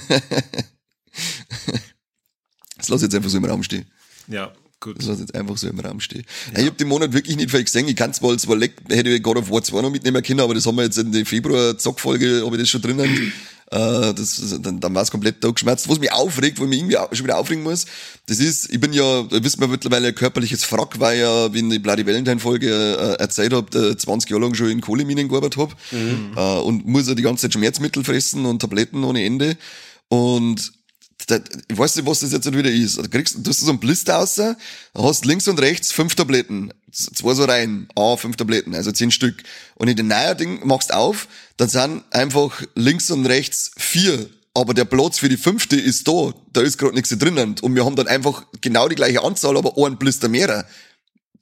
Das lass ich jetzt einfach so im Raum stehen. Ja, gut. Das lass ich jetzt einfach so im Raum stehen. Ja. Ich hab den Monat wirklich nicht viel gesehen. Ich kann zwar als Leck, hätte ich God of War 2 noch mitnehmen können, aber das haben wir jetzt in der Februar-Zockfolge, habe ich das schon drinnen. Äh, das, dann, dann war es komplett da geschmerzt. Was mich aufregt, wo ich mich irgendwie au- schon wieder aufregen muss, das ist, ich bin ja, wissen wir mittlerweile, ein körperliches Frack, weil ja, wie in die Bloody Valentine-Folge äh, erzählt habe, 20 Jahre lang schon in Kohleminen gearbeitet hab äh, und muss ja die ganze Zeit Schmerzmittel fressen und Tabletten ohne Ende. Und da, ich weiß nicht, was das jetzt wieder ist. Du kriegst, du hast so einen Blister raus, hast links und rechts fünf Tabletten. Zwei so rein. Ah, fünf Tabletten, also zehn Stück. Und in den neuen Ding machst auf, dann sind einfach links und rechts vier. Aber der Platz für die fünfte ist da. Da ist gerade nichts drinnen. Und wir haben dann einfach genau die gleiche Anzahl, aber einen Blister mehr.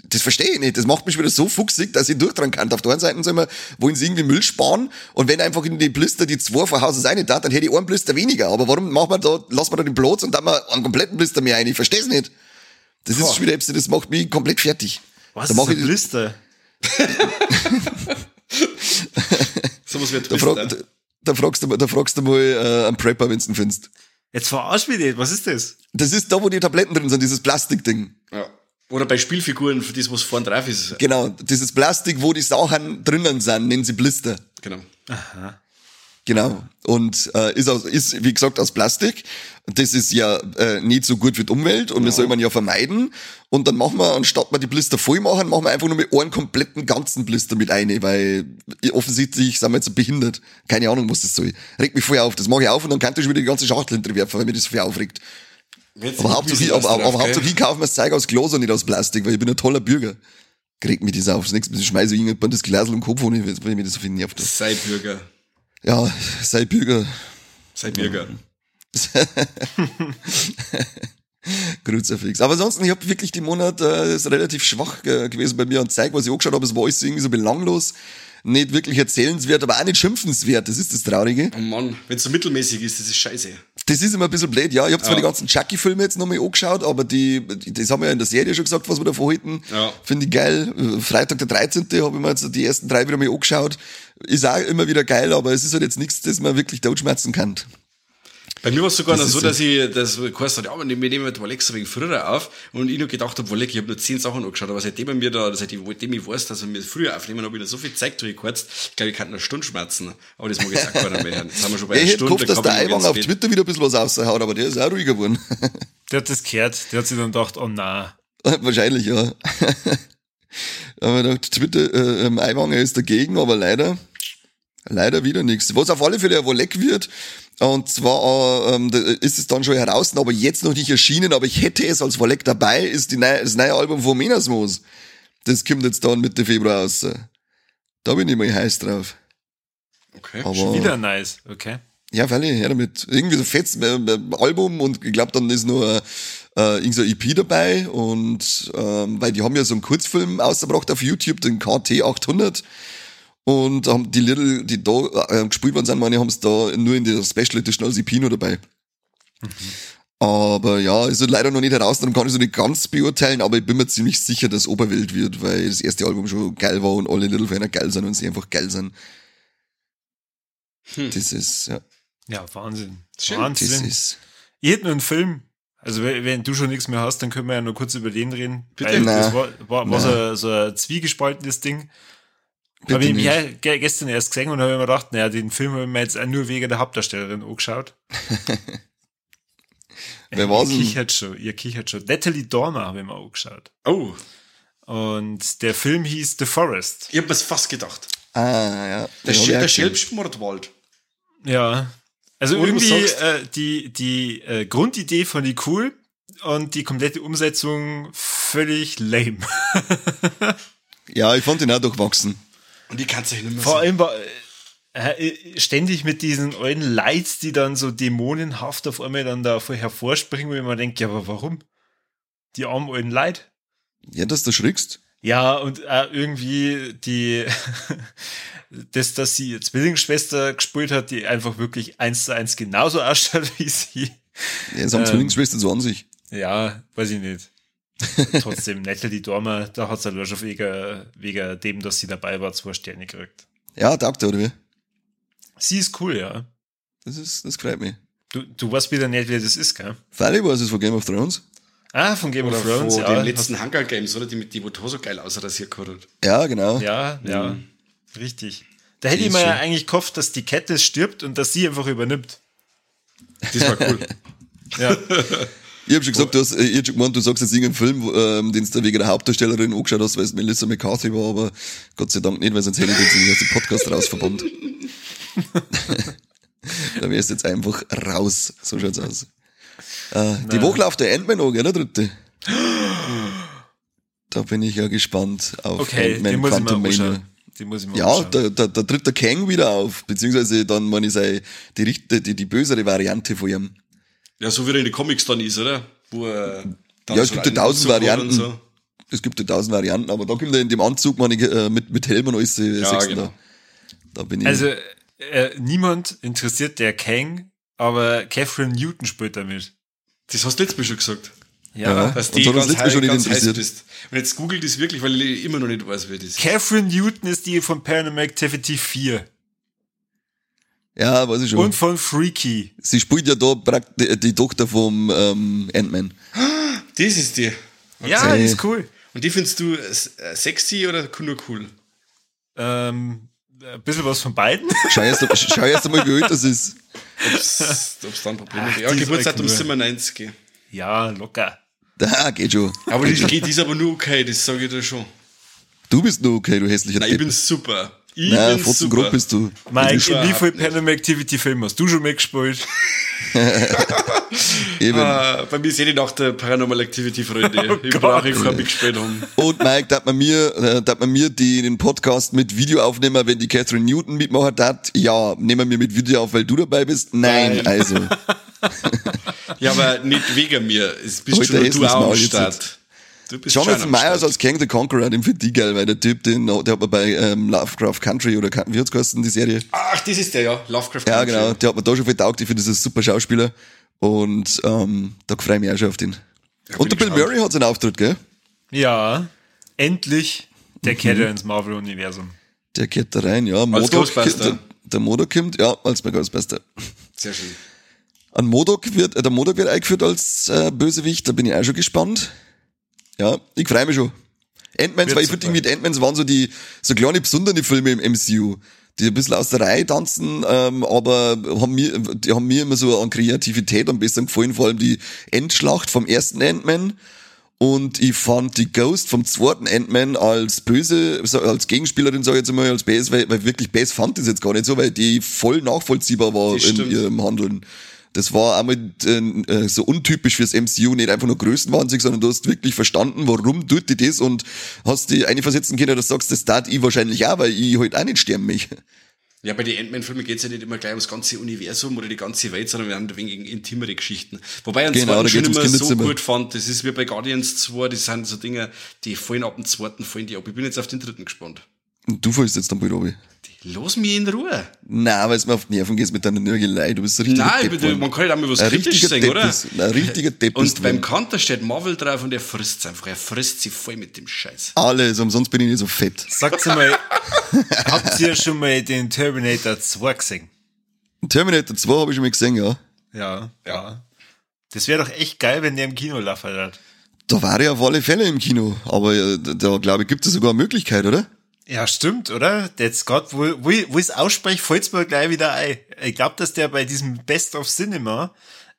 Das verstehe ich nicht. Das macht mich wieder so fuchsig, dass ich durchtragen kann. Auf der einen Seite sagen wir, wollen sie irgendwie Müll sparen und wenn einfach in die Blister die zwei von Hause sein da, dann hätte ich einen Blister weniger. Aber warum machen wir da, lassen wir da den Platz und dann mal einen kompletten Blister mehr ein? Ich verstehe es nicht. Das ist schon wieder das macht mich komplett fertig. Was Da ist mach ein Blister? So was wird Da, frag, da, fragst du mal, da fragst du mal äh, einen Prepper, wenn du ihn findest. Jetzt verarsch mich nicht. Was ist das? Das ist da, wo die Tabletten drin sind, dieses Plastikding. Ja. Oder bei Spielfiguren, für das, was vorn drauf ist. Genau, dieses Plastik, wo die Sachen drinnen sind, nennen sie Blister. Genau. Genau. Und äh, ist, aus, ist, wie gesagt, aus Plastik. Das ist ja äh, nicht so gut für die Umwelt und das soll man ja vermeiden. Und dann machen wir, anstatt wir die Blister voll machen, machen wir einfach nur mit einen kompletten ganzen Blister mit ein, weil offensichtlich sind wir jetzt behindert. Keine Ahnung, was das soll. Regt mich voll auf. Das mache ich auf und dann kann ich schon wieder die ganze Schachtel hinterwerfen, weil mir das voll aufregt. Aber hauptsächlich, aber, aber, aber hauptsächlich kaufen wir das Zeug aus Glas und nicht aus Plastik, weil ich bin ein toller Bürger. Regt mich das auf. Das nächste Mal schmeiße ich irgendwann das Glas den Kopf, wenn ich, mich das so viel nervt. Sei Bürger. Ja, sei Bürger. Sei Bürger. Kruzifix. Aber ansonsten, ich habe wirklich die Monat äh, ist relativ schwach äh, gewesen bei mir und zeig, was ich angeschaut habe, es war alles irgendwie so belanglos, nicht wirklich erzählenswert, aber auch nicht schimpfenswert. Das ist das Traurige. Oh Mann, wenn es so mittelmäßig ist, das ist scheiße. Das ist immer ein bisschen blöd, ja. Ich habe zwar Ja. die ganzen Chucky-Filme jetzt nochmal angeschaut, aber die, das haben wir ja in der Serie schon gesagt, was wir davon halten. Ja. Finde ich geil. Freitag der 13. habe ich mir jetzt die ersten drei wieder mal angeschaut. Ist auch immer wieder geil, aber es ist halt jetzt nichts, das man wirklich totschmerzen kann. Bei mir war es sogar Das noch so, dass ich, das geheißen hat, ja, aber wir nehmen mit Alexa wegen früher auf und ich nur gedacht habe, Wolleck, ich habe nur zehn Sachen angeschaut, aber seitdem mir da, seitdem ich weiß, dass er mir früher aufnehmen, habe ich noch so viel Zeit durchgekürzt, ich glaube, ich kann eine Stunde schmerzen, aber das mag jetzt auch keiner mehr hören. Jetzt haben wir schon bei Ich einer hätte Stunde. gehofft, dass kann der Eiwang auf. Twitter wieder ein bisschen was raushaut, aber der ist auch ruhiger geworden. Der hat das gehört. Der hat sich dann gedacht, oh na. Wahrscheinlich, ja. aber gedacht, Twitter, äh, ähm, Eiwanger ist dagegen, aber leider, leider wieder nichts. Was auf alle Fälle wohl leck wird, und zwar äh, ähm, ist es dann schon heraus, aber jetzt noch nicht erschienen, aber ich hätte es als Verleck dabei, ist die neue, das neue Album von Menasmos. Das kommt jetzt dann Mitte Februar raus. Da bin ich mal heiß drauf. Okay. Aber, Wieder nice. Okay. ja, völlig, her damit. Irgendwie so fettes äh, äh, Album und ich glaube, dann ist nur äh, irgend so ein EP dabei und ähm, weil die haben ja so einen Kurzfilm ausgebracht auf YouTube, den KT 800 und haben die Little, die da äh, gespielt worden sind, meine, haben es da nur in der Special Edition als EP nur dabei. Aber ja, ist halt leider noch nicht heraus, darum kann ich so nicht ganz beurteilen, aber ich bin mir ziemlich sicher, dass Oberwelt wird, weil das erste Album schon geil war und alle Little Feiner geil sind und sie einfach geil sind. Hm. Das ist, ja, Ja, Wahnsinn. Schön. das Wahnsinn. ist. Ich hätte nur einen Film. Also wenn du schon nichts mehr hast, dann können wir ja nur kurz über den reden. Bitte? Weil das Na. war, war, war so, so ein zwiegespaltenes Ding. Bitte Habe ich nicht. mir ge- gestern erst gesehen und habe mir gedacht, naja, den Film habe ich mir jetzt auch nur wegen der Hauptdarstellerin angeschaut. Wer Ihr denn? kichert schon, ihr kichert schon. Natalie Dormer habe ich mir angeschaut. Oh, Und der Film hieß The Forest. ich hab mir's fast gedacht. Ah, ja. Der, Sch der gesehen. Schelbschmordwald. Ja. Also du irgendwie äh, die, die äh, Grundidee fand ich cool und die komplette Umsetzung völlig lame. Ja, ich fand den auch durchwachsen. Und die kannst du nicht mehr Vor allem war äh, äh, ständig mit diesen alten Lights, die dann so dämonenhaft auf einmal dann da vor- hervorspringen, wo ich mir denke, ja, aber warum? Die armen alten Leute. Ja, dass du schrickst. Ja, und äh, irgendwie die, das, dass sie Zwillingsschwester gespielt hat, die einfach wirklich eins zu eins genauso ausschaut wie sie. Ja, es haben Ähm. Zwillingsschwestern so an sich. Ja, weiß ich nicht. Trotzdem, Natalie Dormer, da hat sie schon wegen, wegen dem, dass sie dabei war, zwei Sterne gekriegt. Ja, taugt er, oder wie? Sie ist cool, ja. Das ist, das freut mich. Du, du weißt wieder nicht, wer das ist, gell? Freilich war es von Game of Thrones. Ah, von Game Oder of Thrones, von ja. den letzten Hunger Games, oder? Die mit die, wo so geil ausrasiert hat. Ja, genau. Ja, ja, Mhm. richtig. Da hätte ich mir ja eigentlich gehofft, dass die Kette stirbt und dass sie einfach übernimmt. Das war cool. Ja, Ich hab schon gesagt, du hast, äh, ich hab schon gemeint, du sagst jetzt irgendeinen Film, ähm, den du wegen der Hauptdarstellerin angeschaut hast, weil es Melissa McCarthy war, aber Gott sei Dank nicht, weil sonst hätte ich den aus dem Podcast rausverbannt. da wärst du jetzt einfach raus. So schaut's aus. Äh, die Woche läuft der Ant-Man an, gell, der dritte. Da bin ich ja gespannt auf okay, den mal Quantumania. anschauen. Den muss ich mal Ja, da, da, da tritt der Kang wieder auf, beziehungsweise dann, meine ich, sei die, die, die bösere Variante von ihm. Ja, so wie er in den Comics dann ist, oder? Wo er dann Ja, es so gibt ja tausend Anzug Varianten. So. Es gibt ja tausend Varianten, aber da kommt er in dem Anzug, meine ich, äh, mit, mit Helm und alles, äh, Ja, genau. da. Da bin ich. Also, äh, niemand interessiert der Kang, aber Catherine Newton spielt damit. Das hast du letztes Mal schon gesagt. Ja. Dass Und die so ganz, schon ganz heiß interessiert. bist. Und jetzt google das wirklich, weil ich immer noch nicht weiß, wer das ist. Catherine Newton ist die von Paranormal Activity 4 ja, weiß ich schon. und von Freaky. Sie spielt ja da praktisch die, die Tochter vom ähm, Ant-Man. Das ist die. Ja, Okay. die ist cool. Und die findest du äh, sexy oder nur cool? Ähm, ein bisschen was von beiden. Schau erst, schau erst einmal, wie alt das ist. Ob's, ob's dann Probleme gibt. Ja, die Geburtsdatum ist immer 90. ja, locker. Da geht schon. Aber das geht, ist aber nur okay, das sage ich dir schon. Du bist nur okay, du hässlicher Nein, ich bin super. Ich Nein, bin Fotzen super. grob bist du. Mike, wie viel. Paranormal Activity Film hast du schon mitgespielt? Eben. Ah, bei mir sehe ich nach der Paranormal Activity, Freunde. ich Gott. brauche ich kein mitgespielt haben. Und Mike, darf man mir, äh, darf man mir die, den Podcast mit Video aufnehmen, wenn die Catherine Newton mitmachen darf? Ja, nehmen wir mit Video auf, weil du dabei bist? Nein, Nein. also. Ja, aber nicht wegen mir. Es bist Heute schon ist du das auch am Start. Du bist Jonathan Myers als Kang the Conqueror, den finde ich geil, weil der Typ, den, der hat man bei ähm, Lovecraft Country oder wie hat's geheißen, die Serie? Ach, das ist der, ja. Lovecraft Ja, Country. genau, der hat mir da schon viel taugt, ich finde, das ist ein super Schauspieler. Und ähm, da freue ich mich auch schon auf den. Und der Bill. Murray hat seinen Auftritt, gell? Ja, endlich der Mhm. Kette ins Marvel-Universum. Der kehrt da rein, ja. Modok, Ghostbuster. der, der Modok kommt, ja, als bei Ghostbuster. Sehr schön. An Modok wird, äh, der Modok wird eingeführt als äh, Bösewicht, da bin ich auch schon gespannt. Ja, ich freue mich schon. Ant-Mans, weil ich finde, irgendwie Ant-Mans waren so die, so kleine besondere Filme im MCU, die ein bisschen aus der Reihe tanzen, ähm, aber haben mir, die haben mir immer so an Kreativität am besten gefallen, vor allem die Endschlacht vom ersten Ant-Man. Und ich fand die Ghost vom zweiten Ant-Man als böse, als Gegenspielerin, sage ich jetzt mal, als Bass, weil, weil wirklich Bass fand ich jetzt gar nicht so, weil die voll nachvollziehbar war Das in ihrem Handeln. Das war einmal äh, so untypisch fürs MCU, nicht einfach nur Größenwahnsinnig, sondern du hast wirklich verstanden, warum tut die das und hast die eine versetzen können, dass du sagst, das tat ich wahrscheinlich auch, weil ich halt auch nicht sterben mich. Ja, bei den Ant-Man-Filmen geht es ja nicht immer gleich ums ganze Universum oder die ganze Welt, sondern wir haben ein wenig intimere Geschichten. Wobei ich den Genau, da schon geht's immer so gut fand. Das ist wie bei Guardians 2, das sind so Dinge, die fallen ab dem zweiten, fallen die ab. Ich bin jetzt auf den dritten gespannt. Du fällst jetzt dann bald runter. Los mich in Ruhe. Nein, weil es mir auf die Nerven geht mit deiner Nörgelei. Du bist ein richtiger Nein, Depp bitte, man kann ja auch mal was Ein kritisch sagen, oder? ist- Ein richtiger Depp Und beim geworden. Kanter steht Marvel drauf und er frisst einfach. Er frisst sie voll mit dem Scheiß. Alles, umsonst bin ich nicht so fett. Sagt mal, habt ihr schon mal den Terminator 2 gesehen? Terminator 2 habe ich schon mal gesehen, ja. Ja, ja. Das wäre doch echt geil, wenn der im Kino laufen hat. Da war er auf alle Fälle im Kino. Aber äh, da, da glaube ich, gibt es sogar eine Möglichkeit, oder? Ja, stimmt, oder? That's God, wo, wo, wo ich es ausspreche, fällt's mir gleich wieder ein. Ich glaube, dass der bei diesem Best of Cinema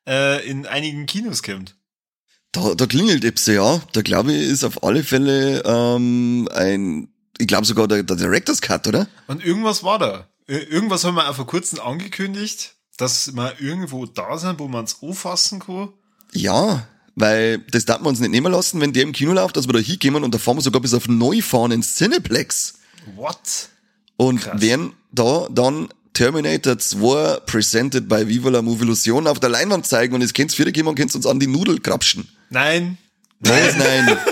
äh, in einigen Kinos kommt. Da, da klingelt etwas, ja. Da glaube ich, ist auf alle Fälle ähm, ein, ich glaube sogar der, der Director's Cut, oder? Und irgendwas war da. Ir- Irgendwas haben wir auch vor kurzem angekündigt, dass wir irgendwo da sind, wo man es anfassen kann. Ja, weil das darf man uns nicht nehmen lassen, wenn der im Kino läuft, dass wir da hinkommen und da fahren wir sogar bis auf Neufahren ins Cineplex. What? Und Krass. werden da dann Terminator 2 presented by Viva la Movie Illusion auf der Leinwand zeigen und jetzt könnt's wieder gehen und könnt's uns an die Nudel krapschen. Nein. Was? Nein.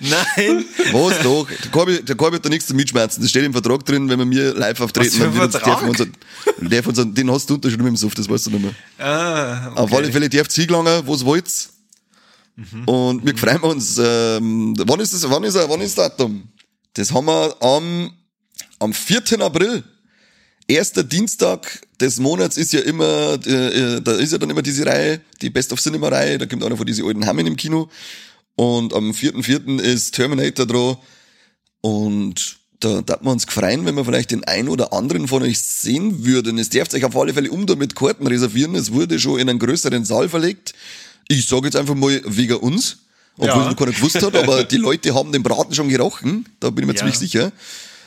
Nein. Was doch? Der Corby, der Corby hat da nichts zu mitschmerzen. Das steht im Vertrag drin, wenn wir mir live auftreten, dann wird uns, wir uns, uns, den hast du unterschrieben im Suff, das weißt du nicht mehr. Ah, okay. Auf alle Fälle dürft ihr gelangen, was wollt's. Und wir freuen uns, ähm, wann ist das, wann ist er, wann ist das Datum? Das haben wir am, am 4. April. Erster Dienstag des Monats ist ja immer, äh, äh, da ist ja dann immer diese Reihe, die Best of Cinema Reihe, da kommt einer von diesen alten Hammen im Kino. Und am 4.4. ist Terminator dran. Und da darf man uns freuen, wenn wir vielleicht den einen oder anderen von euch sehen würden. Es dürft euch auf alle Fälle um mit Karten reservieren. Es wurde schon in einen größeren Saal verlegt. Ich sage jetzt einfach mal wegen uns, obwohl Ja. es noch keiner gewusst hat, aber die Leute haben den Braten schon gerochen. Da bin ich mir Ja. ziemlich sicher. Äh,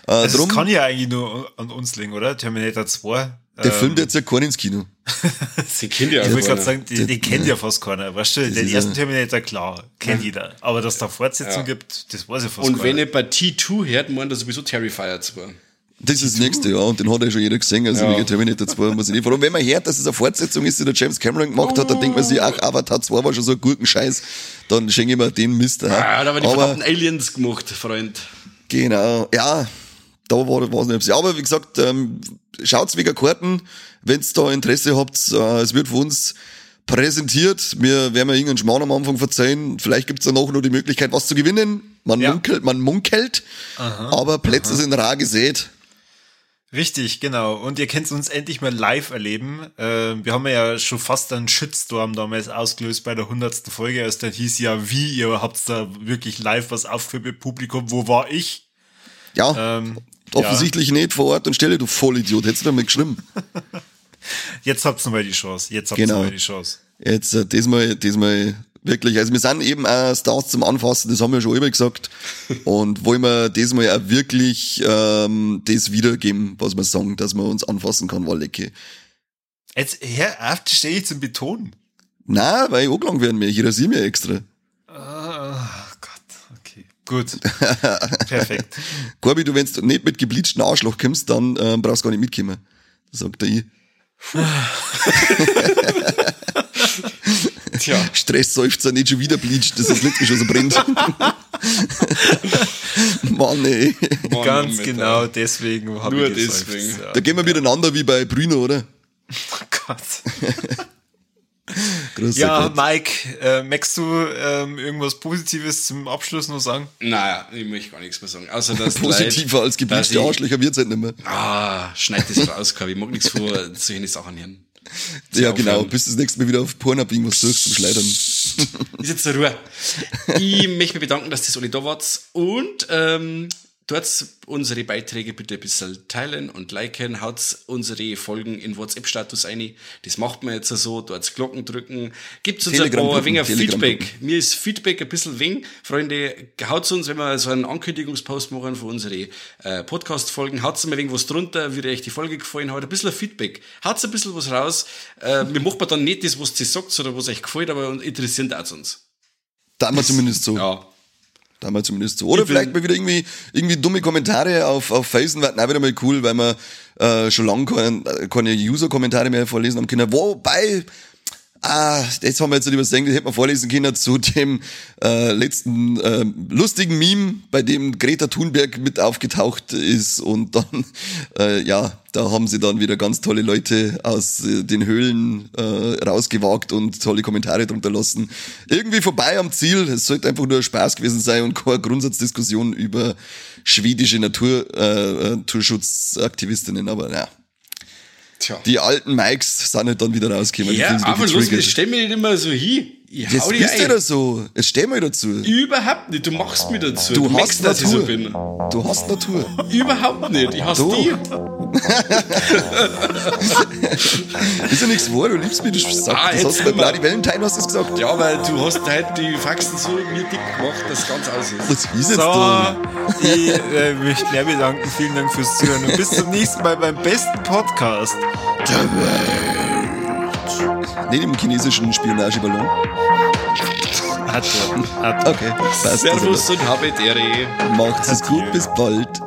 Das drum, kann ja eigentlich nur an uns liegen, oder? Terminator 2. der ähm, Film jetzt ja keinen ins Kino. Sie kennt ja Ich wollte gerade sagen, die, die kennt ja fast keiner. Weißt du, den ersten ja- Terminator, klar, kennt jeder. Aber dass da Fortsetzung Ja. gibt, das weiß ich fast Und wenn keiner. ihr bei T2 hört, meint er sowieso Terrifier 2. Das ist das nächste, ja, und den hat ja schon jeder gesehen, also Ja. Terminator 2 muss ich nicht. Vor allem, wenn man hört, dass es eine Fortsetzung ist, die der James Cameron gemacht hat, dann denkt man sich, ach, Avatar 2 war schon so ein guten Scheiß, dann schenke ich mir den Mist. Ja. Ah, da haben wir die Aber, verdammten Aliens gemacht, Freund. genau, ja, da war was nicht. Aber wie gesagt, ähm, schaut's wegen Karten, wenn's da Interesse habt, äh, es wird von uns präsentiert. Wir werden mir irgendeinen Schmarrn am Anfang verzeihen. Vielleicht gibt's danach noch die Möglichkeit, was zu gewinnen. Man Ja. munkelt, man munkelt, aber Plätze sind rar gesät. Richtig, genau. Und ihr könnt uns endlich mal live erleben. Ähm, wir haben ja schon fast einen Shitstorm damals ausgelöst bei der hundertsten Folge, als dann hieß ja, wie, ihr habt da wirklich live was aufgeführt mit Publikum, wo war ich? Ja, Ähm, offensichtlich nicht vor Ort und Stelle, du Vollidiot. Hättest du damit geschrieben. Jetzt habt's nochmal die Chance. Jetzt habt's Genau. nochmal die Chance. Jetzt, äh, diesmal, diesmal wirklich. Also wir sind eben auch Stars zum Anfassen, das haben wir schon immer gesagt. Und wollen wir diesmal auch wirklich ähm, das wiedergeben, was wir sagen, dass man uns anfassen kann, Wallecke. Jetzt, hör auf, das stehe ich zum Betonen. Na, weil ich angelangt werden mir. Ich rasiere mir extra. Ah, Gott, okay. Gut. Perfekt. Corby, du, wenn du nicht mit gebleachten Arschloch kommst, dann ähm, brauchst du gar nicht mitkommen. Sagt er ich. Tja. Stressseufzer nicht schon wieder bleacht, dass das letzte schon so brennt. Mann, ey. Mann, Ganz Alter. genau deswegen habe Nur ich geseufzt. deswegen. Da gehen wir miteinander wie bei Brüno, oder? Oh Gott. Großer Ja, Gott. Mike, äh, magst du ähm, irgendwas Positives zum Abschluss noch sagen? Naja, ich möchte gar nichts mehr sagen. Außer dass Positiver als gebleachte Arschlöcher wird's halt nicht mehr. Ah, schneid das raus, Kabi. Ich mag nichts vor solche Sachen hören. Ja, genau. aufhören. Bis das nächste Mal wieder auf Pornhub irgendwas suchst zum Schleudern. Ist jetzt zur Ruhe. Ich möchte mich bedanken, dass das alle da wart. Und ähm, dort unsere Beiträge bitte ein bisschen teilen und liken. Haut unsere Folgen in WhatsApp-Status ein. Das macht man jetzt so. Dort Glocken drücken. Gibt uns ein paar wenig Telegram-Gruppen. Feedback. Mir ist Feedback ein bisschen weng. Freunde, haut uns, wenn wir so einen Ankündigungspost machen für unsere äh, Podcast-Folgen, haut mal irgendwas drunter, wie euch die Folge gefallen hat. Ein bisschen Feedback. Haut ein bisschen was raus. Äh, wir machen dann nicht das, was ihr sagt oder was euch gefällt, aber interessiert auch uns. Da wir zumindest so. Ja. Da wir zumindest so. Oder Ich vielleicht mal wieder irgendwie, irgendwie dumme Kommentare auf, auf Facen werden auch wieder mal cool, weil wir äh, schon lange kein, keine User-Kommentare mehr vorlesen haben können. Wobei, Ah, jetzt haben wir jetzt nicht übersehen, das hätte man vorlesen können zu dem äh, letzten äh, lustigen Meme, bei dem Greta Thunberg mit aufgetaucht ist und dann, äh, ja, da haben sie dann wieder ganz tolle Leute aus äh, den Höhlen äh, rausgewagt und tolle Kommentare drunter lassen. Irgendwie vorbei am Ziel. Es sollte einfach nur Spaß gewesen sein und keine Grundsatzdiskussion über schwedische Natur, äh, Naturschutzaktivistinnen, aber ja. Tja. Die alten Mikes sind halt dann wieder rausgekommen. Ja, aber los, ich stell mich nicht immer so hin. Ich das bist ein. ja so. Jetzt steh mal dazu. Überhaupt nicht. Du machst mich dazu. Du, du hast Natur. So bin. Du hast Natur. Überhaupt nicht. Ich hasse die. ist ja nichts wahr. Du liebst mich. Du sagst, ah, das hast du bei Bloody Valentine hast du gesagt. Ja, weil du hast halt die Faxen so mir dick gemacht, dass es ganz aus ist. Was ist jetzt so, da? Ich äh, möchte mir bedanken. Vielen Dank fürs Zuhören. Und bis zum nächsten Mal beim besten Podcast der Welt. Nicht im chinesischen Spionageballon. Hat er. Okay, passt. Servus und habe Ehre. Macht's es gut, bis bald.